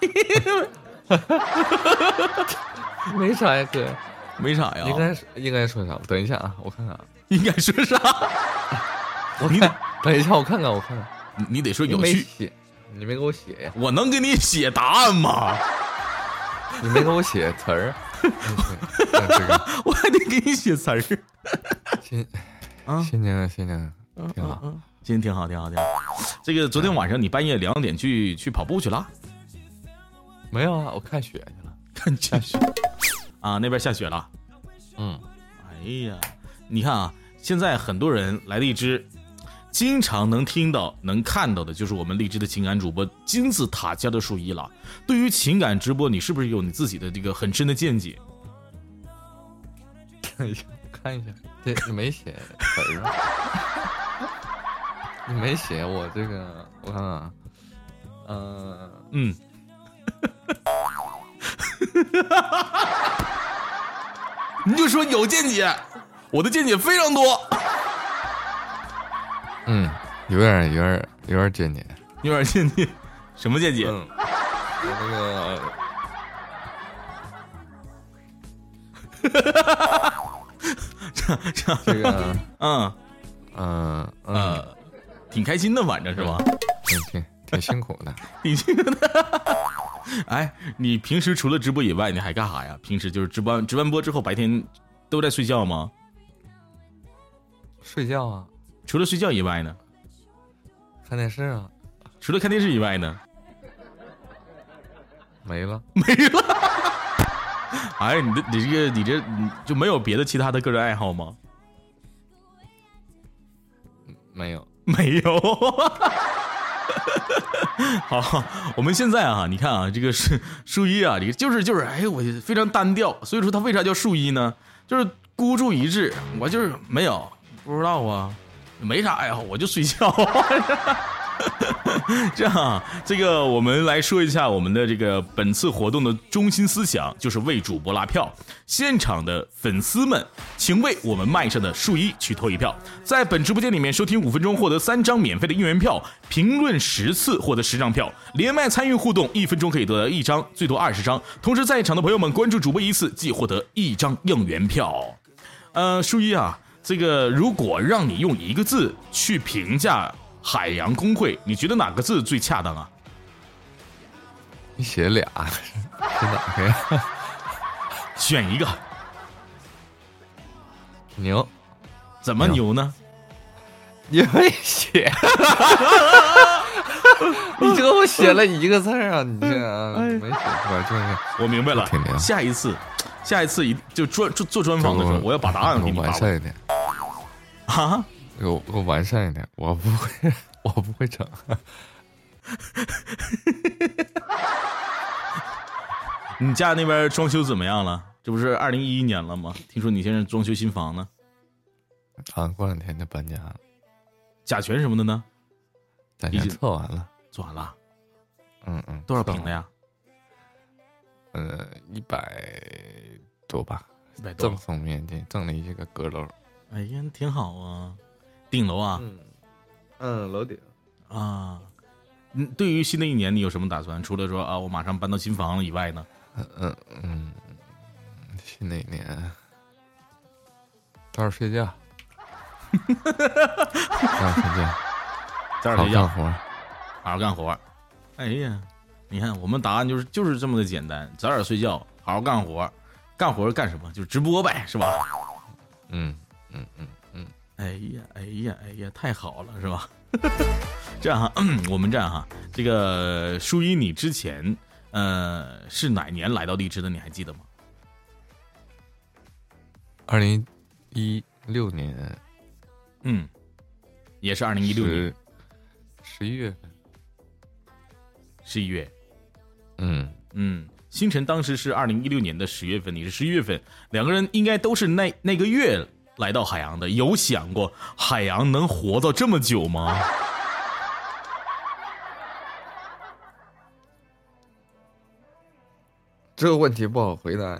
G: 没啥呀，哥。
A: 没啥呀，
G: 应该应该说啥？等一下啊，我看看啊。
A: 应该说啥？
G: 我看，等一下，我看看，我看看。
A: 你你得说有趣，
G: 写，你没给我写呀？
A: 我能给你写答案吗？
G: 你没给我写词儿。
A: 我还得给你写词儿。
G: 新
A: 啊
G: 新年新年挺好。
A: 嗯，今天挺好，挺好，挺好。这个昨天晚上你半夜两点去去跑步去了？
G: 没有啊，我看雪去了。
A: 看下雪 啊，那边下雪了。
G: 嗯，
A: 哎呀，你看啊，现在很多人来荔枝，经常能听到、能看到的，就是我们荔枝的情感主播金字塔家的树一了。对于情感直播，你是不是有你自己的这个很深的见解？
G: 看一下，看一下，这你没写词儿啊？你没写我这个，我看看啊，呃，
A: 嗯，你就说有见解，我的见解非常多，
G: 嗯，有点有点有点见解。
A: 有点见解，什么见解？
G: 嗯，我那个
A: 这这，
G: 这个，
A: 嗯
G: 嗯嗯，
A: 呃，挺开心的，反正是吧？
G: 挺挺挺辛苦的。
A: 挺辛苦的。哎，你平时除了直播以外，你还干啥呀？平时就是直播直完播之后，白天都在睡觉吗？
G: 睡觉啊，
A: 除了睡觉以外呢？
G: 看电视啊，
A: 除了看电视以外呢？
G: 没了。
A: 没了。哎，你这你这个你这就没有别的其他的个人爱好吗？
G: 没有。
A: 没有。好，我们现在啊，你看啊，这个是 树一啊，你就是就是，哎，我非常单调，所以说他为啥叫树一呢？就是孤注一掷，我就是没有，不知道啊，没啥爱好，我就睡觉。这样，这个我们来说一下我们的这个本次活动的中心思想，就是为主播拉票。现场的粉丝们，请为我们麦上的树一去投一票。在本直播间里面收听五分钟，获得三张免费的应援票；评论十次获得十张票；连麦参与互动，一分钟可以得到一张，最多二十张。同时，在场的朋友们关注主播一次，即获得一张应援票。呃，树一啊，这个如果让你用一个字去评价海洋公会，你觉得哪个字最恰当啊？
G: 你写俩是哪个呀？
A: 选一个，
G: 牛，
A: 怎么牛呢？
G: 你没写，你就给我写了一个字儿啊！你这啊没写出来？就是
A: 我明白了，下一次，下一次一就专做做专访的时候，我要把答案给你
G: 我
A: 发过来
G: 完善一点，
A: 啊！
G: 给我给我完善一点，我不会，我不会整。
A: 你家那边装修怎么样了？这不是二零一一年了吗？听说你现在装修新房呢，
G: 啊，过两天就搬家了，
A: 甲醛什么的呢？甲醛
G: 测完了，
A: 做完了，
G: 嗯嗯，
A: 多少？平的呀？
G: 呃，一百多吧，
A: 一百多
G: 赠。送面积，赠了一个阁楼。
A: 哎呀，挺好啊，顶楼啊
G: 嗯嗯，楼顶。
A: 啊。嗯，对于新的一年，你有什么打算？除了说啊，我马上搬到新房了以外呢？
G: 嗯嗯嗯，新的一年，早点睡觉，早点睡觉，
A: 早点睡觉，
G: 好干活。
A: 好好干活。哎呀，你看我们答案就是就是这么的简单，早点睡觉，好好干活。干活干什么？就是直播呗，是吧？
G: 嗯嗯嗯嗯，
A: 哎呀，哎呀，哎呀，太好了，是吧？这样哈，我们这样哈，这个舒一，你之前呃是哪年来到荔枝的？你还记得吗？
G: 二零一六年
A: 嗯，也是二零一六年
G: 十十一月份，
A: 十一月。
G: 嗯，
A: 嗯，星辰当时是二零一六年的十月份，你是十一月份，两个人应该都是那那个月来到海洋的。有想过海洋能活到这么久吗？
G: 这个问题不好回答，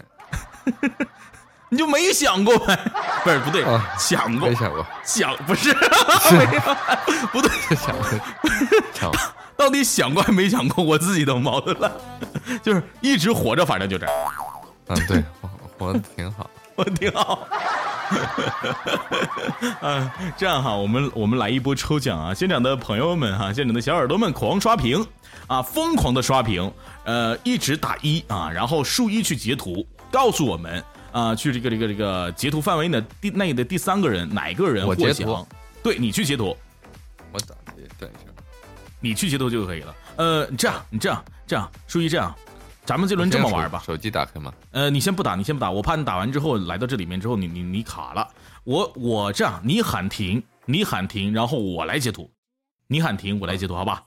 A: 你就没想过呗？不是，不对，
G: 啊
A: 想过
G: 没，想过，
A: 想不是，没有不对，
G: 想过，想过，
A: 到底想过还没想过？我自己都矛盾了，就是一直活着，反正就这样，
G: 嗯，对，活活的挺好。
A: 我挺好。嗯，这样哈，我们我们来一波抽奖啊！现场的朋友们哈，现场的小耳朵们狂刷屏啊，疯狂的刷屏，呃，一直打一啊，然后数一去截图，告诉我们啊，去这个这个这个截图范围内的第内的第三个人哪个人获奖？对你去截图，
G: 我等等一下，
A: 你去截图就可以了。呃，这样，你这样，这样，数一这样，咱们这轮这么玩吧。
G: 手机打开吗？
A: 呃，你先不打，你先不打，我怕你打完之后来到这里面之后，你你你卡了。我我这样，你喊停，你喊停，然后我来截图，你喊停，我来截图，好吧？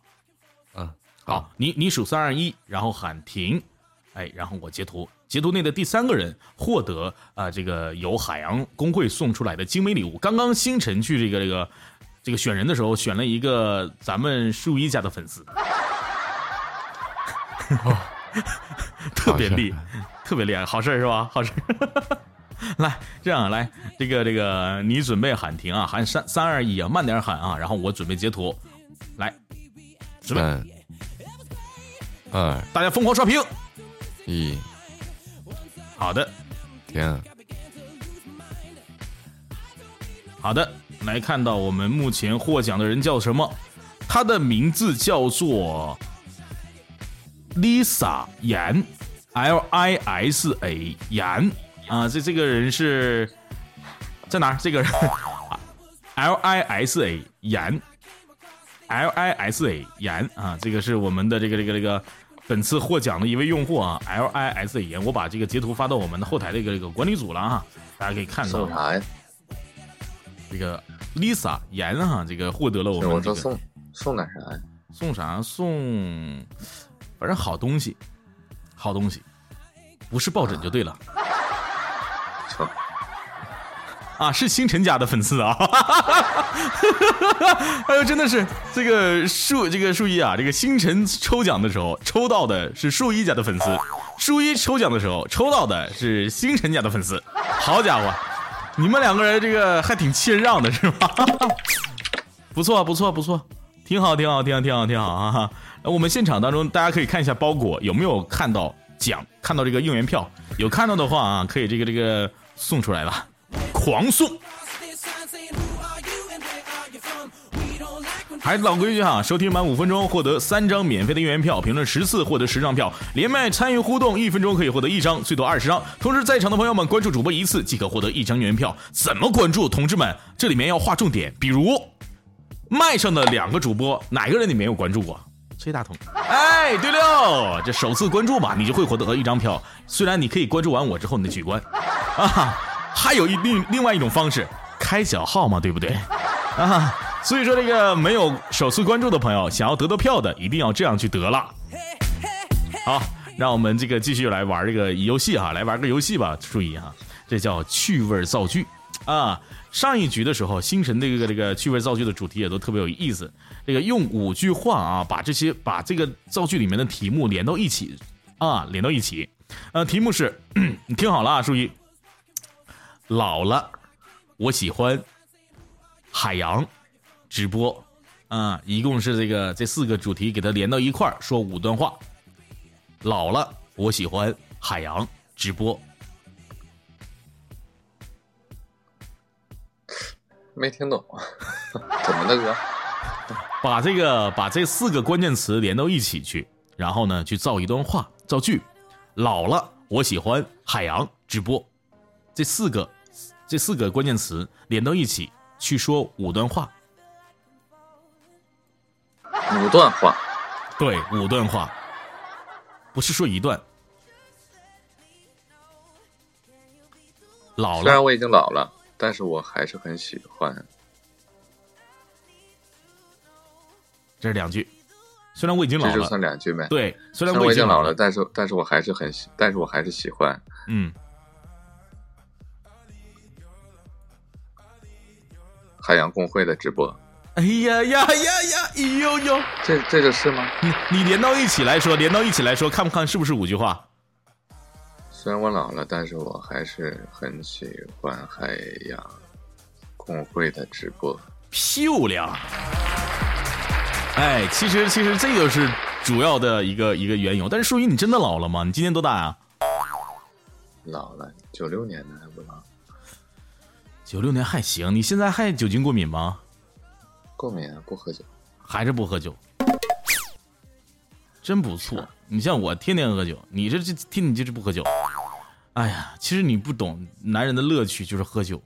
G: 嗯，
A: 好，你你数三二一，然后喊停，哎，然后我截图，截图内的第三个人获得啊、这个由海洋工会送出来的精美礼物。刚刚星辰去这个这个这个选人的时候，选了一个咱们树一家的粉丝，特别厉害，特别厉害，好事儿是吧？好事儿。来，这样来，这个这个，你准备喊停啊，喊三三二一啊，慢点喊啊，然后我准备截图，来，准备，
G: 三二
A: 大家疯狂刷屏。
G: 一，
A: 好的，
G: 停。
A: 好的，来看到我们目前获奖的人叫什么？他的名字叫做 Lisa 严，L I S A 严啊，这这个人是在哪儿？这个人 L I S A 严，L I S A 严啊，这个是我们的这个这个这个本次获奖的一位用户啊，L I S A 严，我把这个截图发到我们的后台的一个这个管理组了啊，大家可以看到
H: 送。啥呀？
A: 这个 Lisa 严哈，这个获得了我
H: 我
A: 们这个
H: 说送送点啥呀？
A: 送啥送，反正好东西，好东西，不是抱枕就对了
H: 操！
A: 啊，是星辰家的粉丝啊！哎呦，真的是这个树这个树一啊，这个星辰抽奖的时候抽到的是树一家的粉丝，树一抽奖的时候抽到的是星辰家的粉丝。好家伙，你们两个人这个还挺谦让的是吧？不错，不错，不错，挺好，挺好，挺好，挺好，挺好啊！哈我们现场当中，大家可以看一下包裹有没有看到奖，看到这个应援票，有看到的话啊，可以这个这个送出来了，狂送。还是老规矩哈，收听满五分钟获得三张免费的应援票，评论十次获得十张票，连麦参与互动一分钟可以获得一张，最多二十张。同时在场的朋友们关注主播一次即可获得一张应援票。怎么关注？同志们，这里面要划重点，比如麦上的两个主播，哪个人你没有关注过？崔大同。哎，对了，这首次关注吧，你就会获得一张票。虽然你可以关注完我之后你再取关，啊，还有一另另外一种方式，开小号嘛，对不对？啊，所以说这个没有首次关注的朋友，想要得到票的，一定要这样去得了。好，让我们这个继续来玩这个游戏哈，来玩个游戏吧。注意哈，这叫趣味造句啊。上一局的时候，星辰这个这个趣味造句的主题也都特别有意思。这个用五句话啊，把这些把这个造句里面的题目连到一起啊，连到一起。呃，题目是，你听好了啊，注意，老了，我喜欢海洋直播啊，一共是这个这四个主题给它连到一块儿，说五段话。老了，我喜欢海洋直播。
H: 没听懂，怎么的哥？
A: 把这个把这四个关键词连到一起去，然后呢去造一段话，造句。老了，我喜欢海洋直播，这四个这四个关键词连到一起去说五段话。
H: 五段话，
A: 对，五段话，不是说一段。老了，
H: 虽然我已经老了，但是我还是很喜欢。
A: 这是两句。虽然我已经老了，
H: 这就算两句呗。
A: 对，虽
H: 虽然
A: 我已
H: 经老了，，但是但是我还是很喜，但是我还是喜欢
A: 嗯，
H: 海洋公会的直播。
A: 哎呀呀呀呀，哎呦呦，
H: 这这就是吗？
A: 你你连到一起来说，连到一起来说，看不看是不是五句话？
H: 虽然我老了，但是我还是很喜欢海洋公会的直播。
A: 漂亮。哎，其实其实这个是主要的一个一个缘由。但是淑仪，你真的老了吗？你今年多大呀？
H: 老了，九六年的还不老，
A: 九六年还行。你现在还酒精过敏吗？
H: 过敏啊，不喝酒。
A: 还是不喝酒？真不错。你像我天天喝酒，你这这天你就是不喝酒。哎呀，其实你不懂男人的乐趣就是喝酒。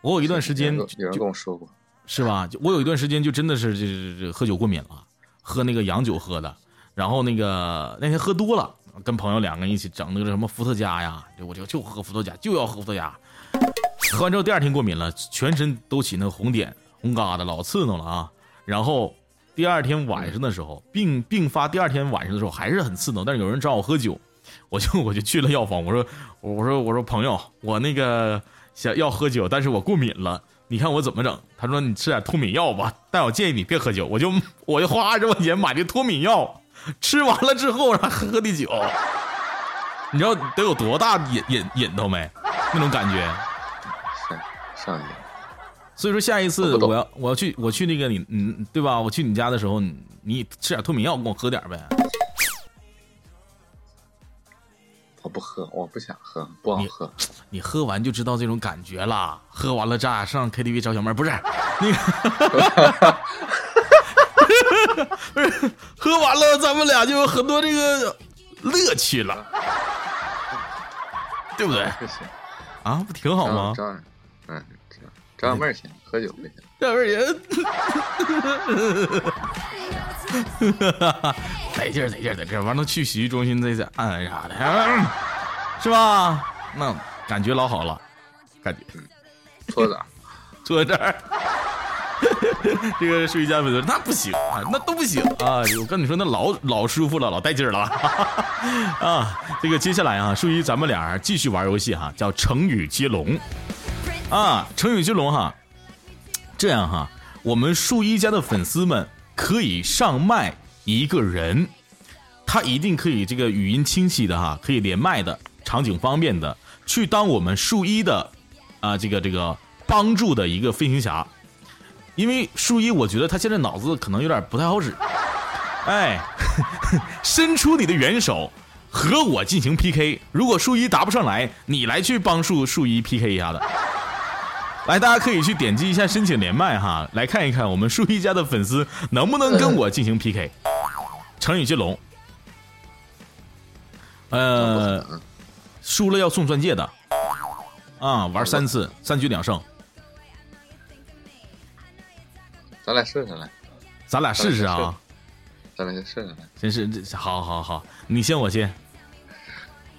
A: 我有一段时间
H: 有人跟我说过，
A: 是吧？就我有一段时间就真的是这这这喝酒过敏了，喝那个洋酒喝的，然后那个那天喝多了，跟朋友两个人一起整那个什么伏特加呀，就我就就喝伏特加，就要喝伏特加。喝完之后第二天过敏了，全身都起那个红点红疙瘩，老刺挠了啊。然后第二天晚上的时候，病并发第二天晚上的时候还是很刺挠，但是有人找我喝酒，我就我就去了药房，我说我说我说朋友，我那个想要喝酒，但是我过敏了。你看我怎么整？他说你吃点脱敏药吧，但我建议你别喝酒。我就我就花二十块钱买这脱敏药，吃完了之后然后喝的酒，你知道得有多大瘾瘾瘾头没？那种感觉。
H: 上上瘾。
A: 所以说下一次
H: 我
A: 要我要去我去那个你嗯对吧？我去你家的时候，你你吃点脱敏药，跟我喝点呗。
H: 我不喝，我不想喝，不好
A: 你
H: 喝。
A: 你喝完就知道这种感觉了。喝完了咱俩上 KTV 找小妹儿，不是那个，不是 喝完了咱们俩就有很多这个乐趣了，对不对？啊，不挺好吗？
H: 嗯，张小妹儿行，喝酒不行。
A: 这味儿也，得劲儿得劲儿得劲儿，完了去洗浴中心再再按按啥的，嗯是吧？那感觉老好了，感觉。
H: 搓澡，
A: 坐这儿。这个睡家粉丝那不行啊，那都不行啊！我跟你说，那老老舒服了，老带劲儿了啊！这个接下来啊，淑仪咱们俩继续玩游戏哈，叫成语接龙啊，成语接龙哈。这样哈，我们树一家的粉丝们可以上麦一个人，他一定可以这个语音清晰的哈，可以连麦的，场景方便的，去当我们树一的啊这个这个帮助的一个飞行侠。因为树一，我觉得他现在脑子可能有点不太好使，哎，伸出你的援手和我进行 PK。如果树一答不上来，你来去帮树树一 PK 一下的。来，大家可以去点击一下申请连麦哈，来看一看我们树一家的粉丝能不能跟我进行 PK。成语接龙，呃，输了要送钻戒的，啊，玩三次，三局两胜，
H: 咱俩试试来，
A: 咱俩试试啊，
H: 咱俩先试试来，
A: 真是这好好好，你先我先。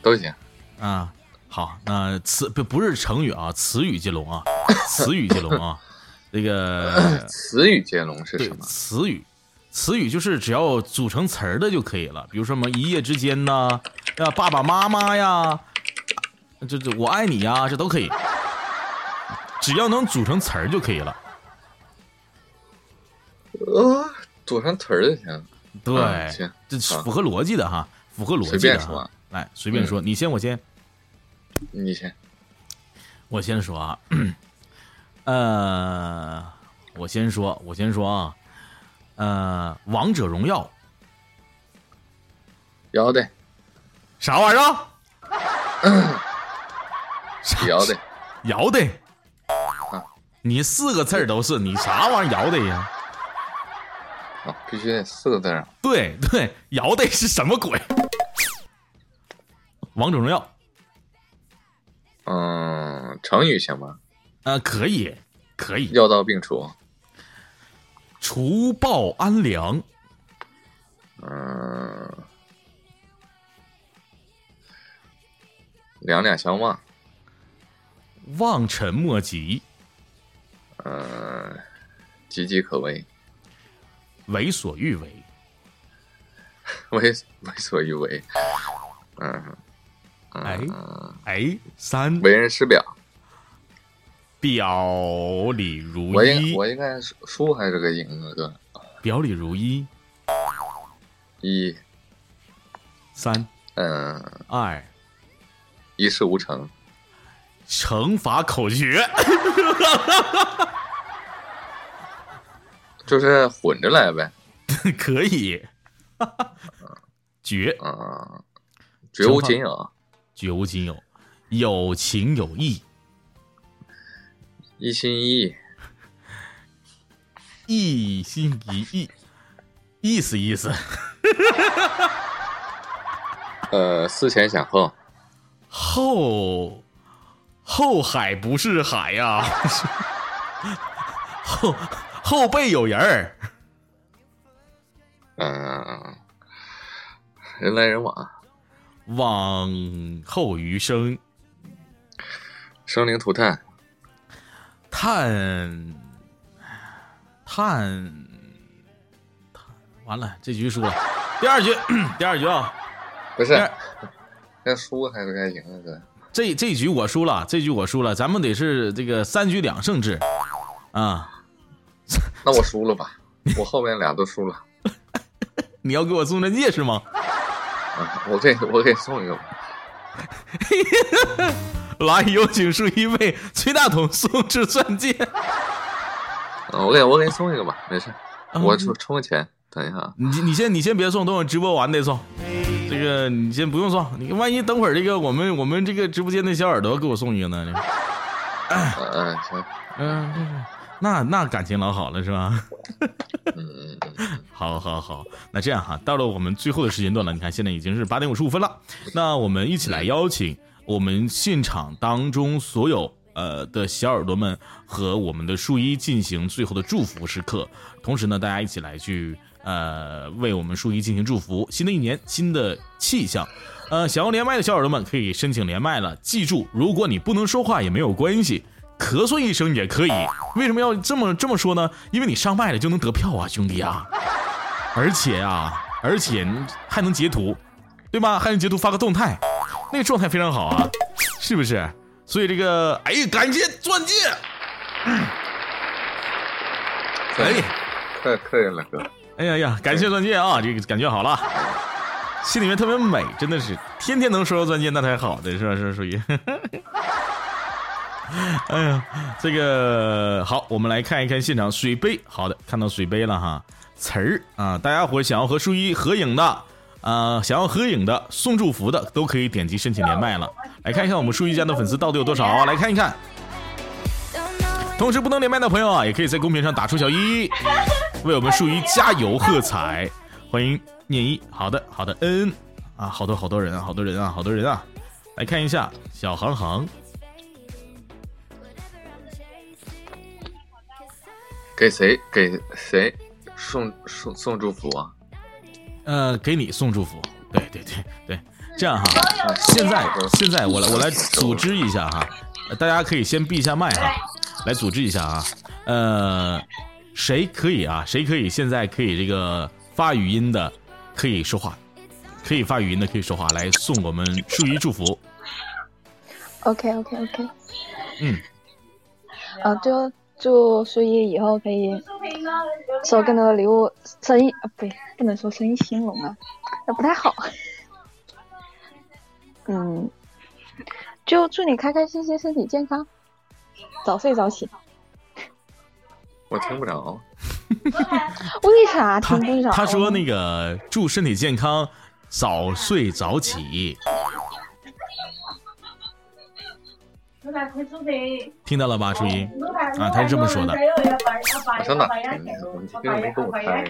H: 都行。
A: 啊，好，那词不不是成语啊，词语接龙啊，词语接龙啊，这个
H: 词语接龙是什么？
A: 词语，词语就是只要组成词儿的就可以了，比如说什么一夜之间呐，呀爸爸妈妈呀，这这我爱你呀，这都可以，只要能组成词儿就可以了。
H: 呃，组成词儿就行。
A: 对，这符合逻辑的哈，符合逻辑的哈
H: 便说。
A: 来，随便说，你先，我先，
H: 你先。
A: 我先说啊，呃，我先说，我先说啊，呃，王者荣耀
H: 摇的，
A: 啥玩意儿？
H: 摇的，
A: 摇的，你四个字儿都是，你啥玩意儿摇的呀？
H: 啊，必须得四个字儿啊。
A: 对对，摇的是什么鬼？王者荣耀，
H: 嗯，成语行吗？
A: 呃，可以可以，
H: 药到病除。
A: 除暴安良，
H: 嗯，两两相望。
A: 望尘莫及，
H: 嗯，岌岌可危。
A: 为所欲为，
H: 为为所欲为。嗯，
A: 哎
H: 嗯
A: 哎，三。
H: 为人师表。
A: 表里如
H: 我应
A: 一，
H: 我应该是输还是个赢啊哥？
A: 表里如一，
H: 一，
A: 三。
H: 嗯，
A: 二，
H: 一事无成。
A: 乘法口诀，
H: 就是混着来呗。
A: 可以，绝
H: 啊，绝无仅有，
A: 绝无仅有，有情有义，
H: 一心一意。
A: 一心一意，意思意思，
H: 呃，思前想后。
A: 后后海不是海呀、后后背有人儿，
H: 嗯，人来人往，
A: 往后余生，
H: 生灵涂炭。
A: 叹叹叹，完了，这局输了。第二局，第二局啊，
H: 不是该输还是该赢啊哥？
A: 这这局我输了，这局我输了，咱们得是这个三局两胜制啊。
H: 那我输了吧，我后面俩都输了。
A: 你要给我送钻戒是吗？
H: 啊，我给我给送一个吧。
A: 来，有请数一位崔大同送至钻戒。
H: 啊，我给我给你送一个吧，没事，
A: 啊
H: 我充充个钱，等一下啊。
A: 你你先你先别送，等我直播完再送。这个你先不用送，你万一等会儿这个我们我们这个直播间的小耳朵给我送一个呢？
H: 嗯嗯，行，
A: 嗯，那那感情老好了是吧？好，好，好，那这样哈，到了我们最后的时间段了，你看现在已经是八点五十五分了，那我们一起来邀请我们现场当中所有呃的小耳朵们和我们的树一进行最后的祝福时刻，同时呢，大家一起来去呃为我们树一进行祝福，新的一年新的气象。呃，想要连麦的小耳朵们可以申请连麦了。记住，如果你不能说话也没有关系，咳嗽一声也可以。为什么要这么这么说呢？因为你上麦了就能得票啊，兄弟啊！而且啊，而且还能截图，对吧？还能截图发个动态，那个状态非常好啊，是不是？所以这个，哎，感谢钻戒，可
H: 以，太客人了哥。
A: 哎呀呀，感谢钻戒啊，这个感觉好了，心里面特别美，真的是天天能收到钻戒，那才好的是吧？是属于。哎呀，这个好，我们来看一看现场水杯。好的，看到水杯了哈。词儿啊，大家伙想要和树一合影的，啊、想要合影的，送祝福的，都可以点击申请连麦了。来看一看我们树一家的粉丝到底有多少啊？来看一看。同时，不能连麦的朋友啊，也可以在公屏上打出小一，为我们树一加油喝彩。欢迎念一，好的，好的，嗯啊，好多好多人啊，好多人啊，好多人啊。来看一下小航航，
H: 给谁给谁送送送祝福啊？
A: 呃，给你送祝福。对对对对，这样哈，现在现在我来我来组织一下哈，呃大家可以先闭一下麦哈，来组织一下啊。呃，谁可以啊？谁可以现在可以这个发语音的可以说话，可以发语音的可以说话，来送我们树一祝福。
I: OK OK OK，
A: 嗯，
I: 啊，就祝苏一以后可以收更多的礼物，生意啊，不对，不能说生意兴隆啊，那不太好。嗯，就祝你开开心心，身体健康，早睡早起。
H: 我听不着。
I: 为啥听不着？
A: 他说那个祝身体健康，早睡早起。听到了吧，初一？啊，他是这么说的。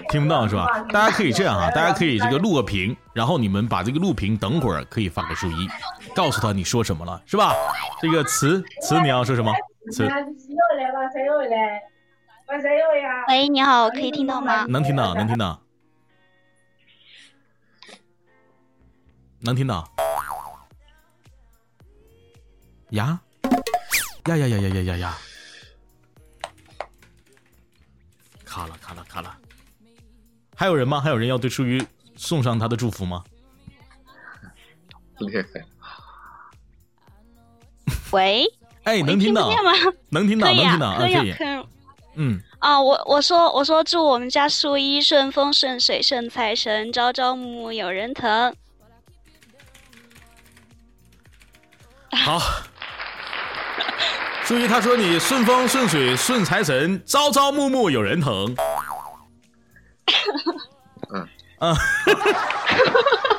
H: 听
A: 不到是吧？大家可以这样啊，大家可以这个录个屏，然后你们把这个录屏等会儿可以发给初一，告诉他你说什么了，是吧？这个词词你要说什么？词
J: 喂，你好，可以听到吗？
A: 能听到，能听到，能听到。呀呀呀呀呀呀呀呀！卡了卡了卡了！还有人吗？还有人要对舒瑜送上他的祝福吗？
H: 厉害！
J: 喂，
A: 哎，能听到
J: 听吗？
A: 能听到，
J: 啊
A: 能听到啊，
J: 可以啊
A: 可以。
J: 可以。
A: 嗯，
J: 啊，我我说我说祝我们家树一顺风顺水顺财神，朝朝暮暮有人疼。
A: 好。舒怡他说你顺风顺水顺财神，朝朝暮暮有人疼。
H: 嗯
A: 啊，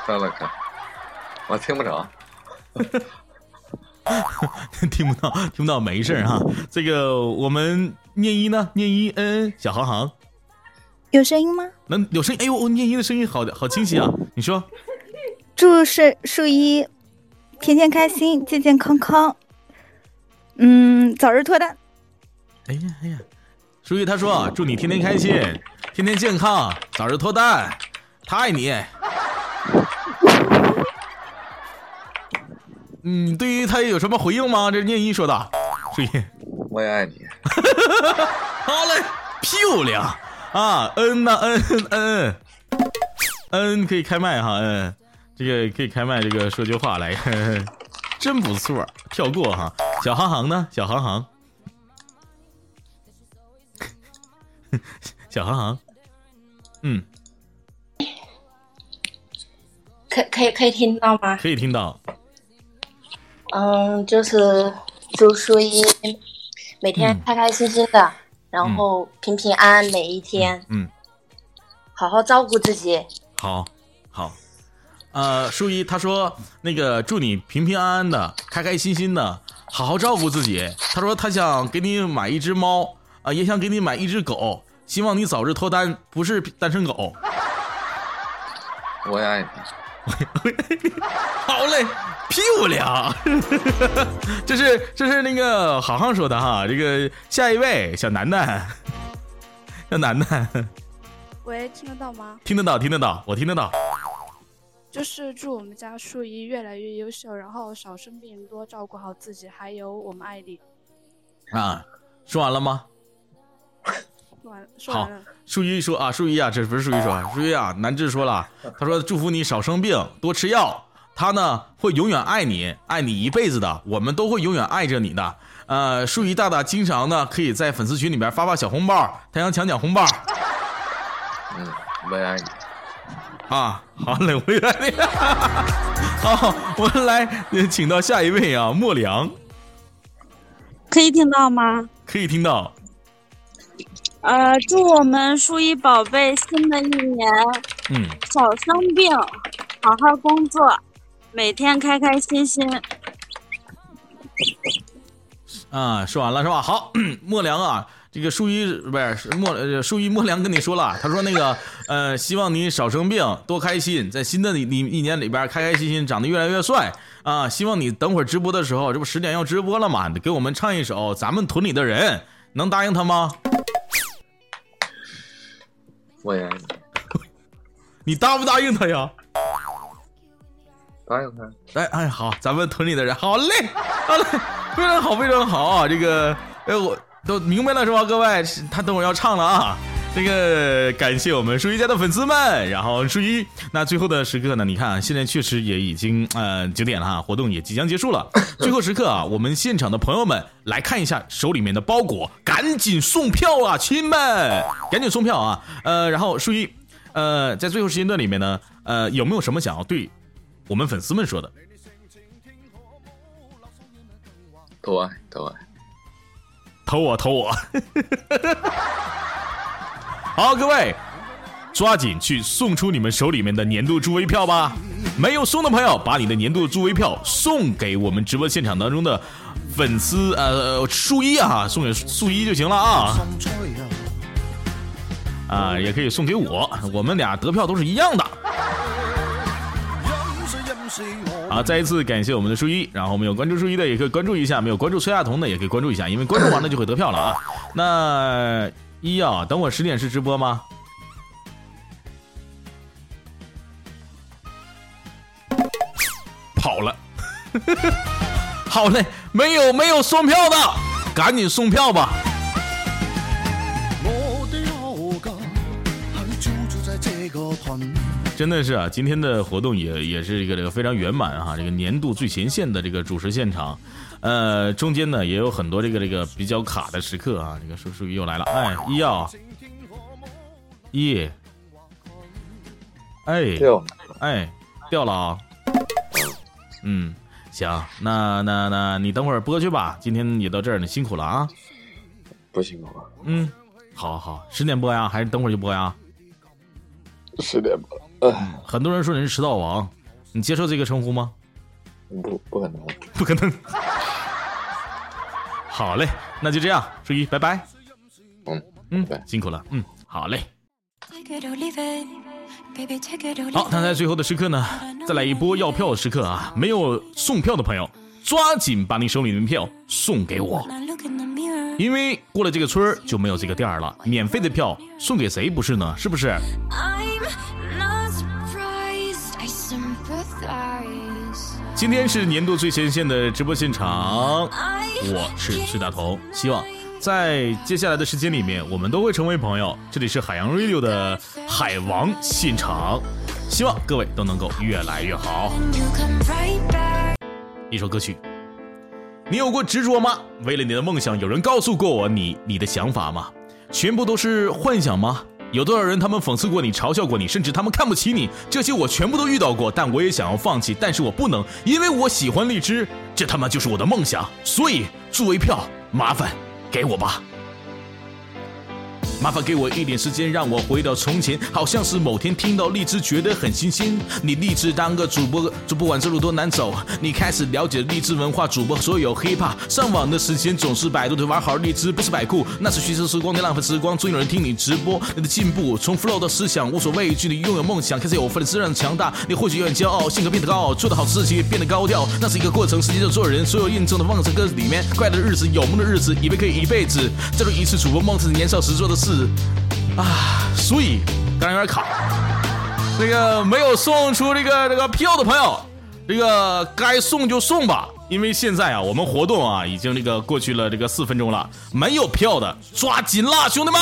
H: 看了看，我听不着。
A: 听不到，听不到，没事儿哈。这个我们念一呢，念一，嗯嗯，小航航
K: 有声音吗？
A: 能有声音？哎呦，我念一的声音好好清晰啊！你说，
K: 祝树树一天天开心，健健康康，嗯，早日脱单。
A: 哎呀哎呀，舒怡他说祝你天天开心，天天健康，早日脱单，他爱你。嗯，对于他有什么回应吗？这是念一说的，舒怡。
H: 我也爱你。
A: 好嘞，漂亮啊！嗯呐，嗯嗯嗯，可以开麦哈，嗯，这个可以开麦，这个说句话来，呵呵真不错，跳过哈。小航航呢？小航航，小航航，嗯，
L: 可可以可以听到吗？
A: 可以听到。
L: 嗯，就是祝树一每天开开心心的，然后平平安安每一天，
A: 嗯，
L: 好好照顾自己。
A: 好，好，呃，舒一他说那个祝你平平安安的，开开心心的，好好照顾自己。他说他想给你买一只猫啊、也想给你买一只狗，希望你早日脱单，不是单身狗。
H: 我也爱你。
A: 好嘞，漂亮！这是这是那个好好说的哈。这个下一位小楠楠，小楠楠，
M: 喂，听得到吗？
A: 听得到，听得到，我听得到。
M: 就是祝我们家树一越来越优秀，然后少生病，多照顾好自己，还有我们爱你。
A: 啊，说完了吗？
M: 说完，说
A: 好
M: 完了。，
A: 树一说啊，树一啊，这不是树一说啊，树一啊，南志说了，他说祝福你少生病，多吃药。他呢会永远爱你，爱你一辈子的，我们都会永远爱着你的。呃，树一大大经常呢可以在粉丝群里边发发小红包，他想抢抢红包
H: 嗯，我也爱你。
A: 啊。好嘞，我也爱你。好，我们来呃请到下一位啊，莫良，
N: 可以听到吗？
A: 可以听到。
N: 呃，祝我们树一宝贝新的一年
A: 嗯，
N: 少生病，好好工作，每天开开心心。
A: 啊，说完了是吧？好，莫良啊，这个树一不是是莫呃树一莫良跟你说了，他说那个 呃，希望你少生病，多开心，在新的一一年里边开开心心，长得越来越帅啊！希望你等会儿直播的时候，这不十点要直播了嘛？给我们唱一首《咱们屯里的人》，能答应他吗？
H: 我也爱你。
A: 你答不答应他呀？
H: 答应他。
A: 哎哎，好，咱们屯里的人，好嘞，好嘞，非常好，非常好啊！这个，哎，我都明白了是吧，各位？他等会儿要唱了啊。那个感谢我们舒一家的粉丝们，然后舒一，那最后的时刻呢？你看啊，现在确实也已经呃九点了哈，活动也即将结束了。最后时刻啊，我们现场的朋友们来看一下手里面的包裹，赶紧送票啊，亲们，赶紧送票啊！呃，然后舒一，呃，在最后时间段里面呢，呃，有没有什么想要对我们粉丝们说的？
H: 都爱，都爱。
A: 投我，投我。好，各位，抓紧去送出你们手里面的年度助威票吧！没有送的朋友，把你的年度助威票送给我们直播现场当中的粉丝呃树一啊，送给树一就行了啊。啊，也可以送给我，我们俩得票都是一样的。好，再一次感谢我们的书一，然后我们有关注书一的也可以关注一下，没有关注崔亚彤的也可以关注一下，因为关注完了就会得票了啊。那一啊，等我十点是直播吗？跑了，好嘞，没有没有送票的，赶紧送票吧。真的是啊，今天的活动也也是一个这个非常圆满哈，这个年度最前线的这个主持现场，呃，中间呢也有很多这个这个比较卡的时刻啊，这个叔叔又来了，哎，医药，一，哎，
H: 掉，
A: 哎，掉了啊，嗯，行，那那那你等会儿播去吧，今天也到这儿，你辛苦了啊，
H: 不辛苦了，
A: 嗯，好好，十点播呀，还是等会儿就播呀？
H: 十点吧。嗯。
A: 很多人说你是迟到王，你接受这个称呼吗？
H: 不，不可能，
A: 不可能。好嘞，那就这样，初一，拜拜。
H: 嗯
A: 嗯，辛苦了，嗯，好嘞。好，那在最后的时刻呢，再来一波要票的时刻啊！没有送票的朋友，抓紧把你手里的票送给我，因为过了这个村儿就没有这个店儿了。免费的票送给谁不是呢？是不是？今天是年度最前线的直播现场，我是崔大同。希望在接下来的时间里面，我们都会成为朋友。这里是海洋 radio 的海王现场，希望各位都能够越来越好。一首歌曲，你有过执着吗？为了你的梦想，有人告诉过我你你的想法吗？全部都是幻想吗？有多少人他们讽刺过你，嘲笑过你，甚至他们看不起你？这些我全部都遇到过，但我也想要放弃，但是我不能，因为我喜欢荔枝，这他妈就是我的梦想。所以作为票，麻烦给我吧。麻烦给我一点时间，让我回到从前。好像是某天听到荔枝，觉得很新鲜。你立志当个主播，主播管这路多难走。你开始了解荔枝文化，主播所有 hiphop。上网的时间总是百度的玩好荔枝，不是百酷，那是虚掷时光，你浪费时光。总有人听你直播，你的进步从 flow 到思想无所畏惧。你拥有梦想，开始有粉丝让强大。你或许有点骄傲，性格变得高傲，做的好事情变得高调。那是一个过程，时间就做人。所有印证的望着歌词里面，快乐的日子，有梦的日子，以为可以一辈子。再做一次主播梦，是年少时做的事是。啊，所以刚有点卡，这个没有送出这个这个票的朋友，这个该送就送吧，因为现在啊，我们活动啊已经这个过去了这个四分钟了，没有票的抓紧啦，兄弟们！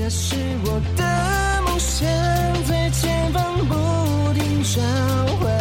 O: 那是我的梦想，在前方不停召唤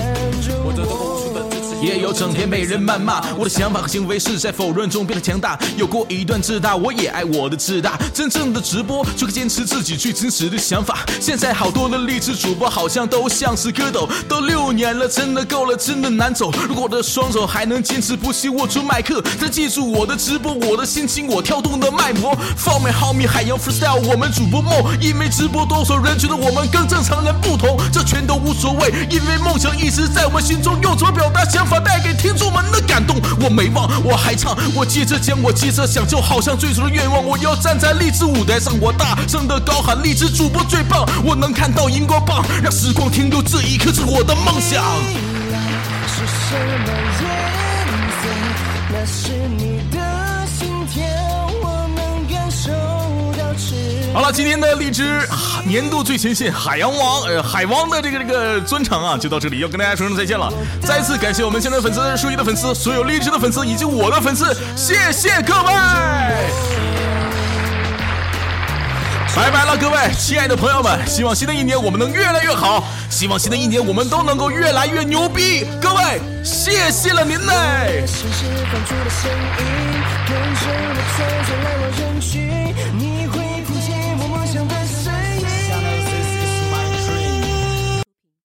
A: 也有整天被人谩骂，我的想法和行为是在否认中变得强大。有过一段自大，我也爱我的自大。真正的直播就可坚持自己最真实的想法。现在好多的励志主播好像都像是蝌蚪，都六年了，真的够了，真的难走。如果我的双手还能坚持不懈握住麦克，再记住我的直播，我的心情，我跳动的脉搏。放美好米海洋 freestyle，我们主播梦，因为直播多少人觉得我们跟正常人不同，这全都无所谓，因为梦想一直在我们心中，用怎么表达想法带给听众们的感动。我没忘，我还唱，我接着讲，我接着想，就好像最初的愿望，我要站在励志舞台上，我大声的高喊励志主播最棒，我能看到荧光棒，让时光停留这一刻，是我的梦想。
O: 是什么颜色？那是你
A: 好了，今天的荔枝年度最前线海洋王呃海王的这个这个专场啊，就到这里，要跟大家说声再见了。再次感谢我们现场的粉丝、数一的粉丝、所有荔枝的粉丝以及我的粉丝，谢谢各位。拜拜了，各位亲爱的朋友们！希望新的一年我们能越来越好，希望新的一年我们都能够越来越牛逼。各位，谢谢了您嘞！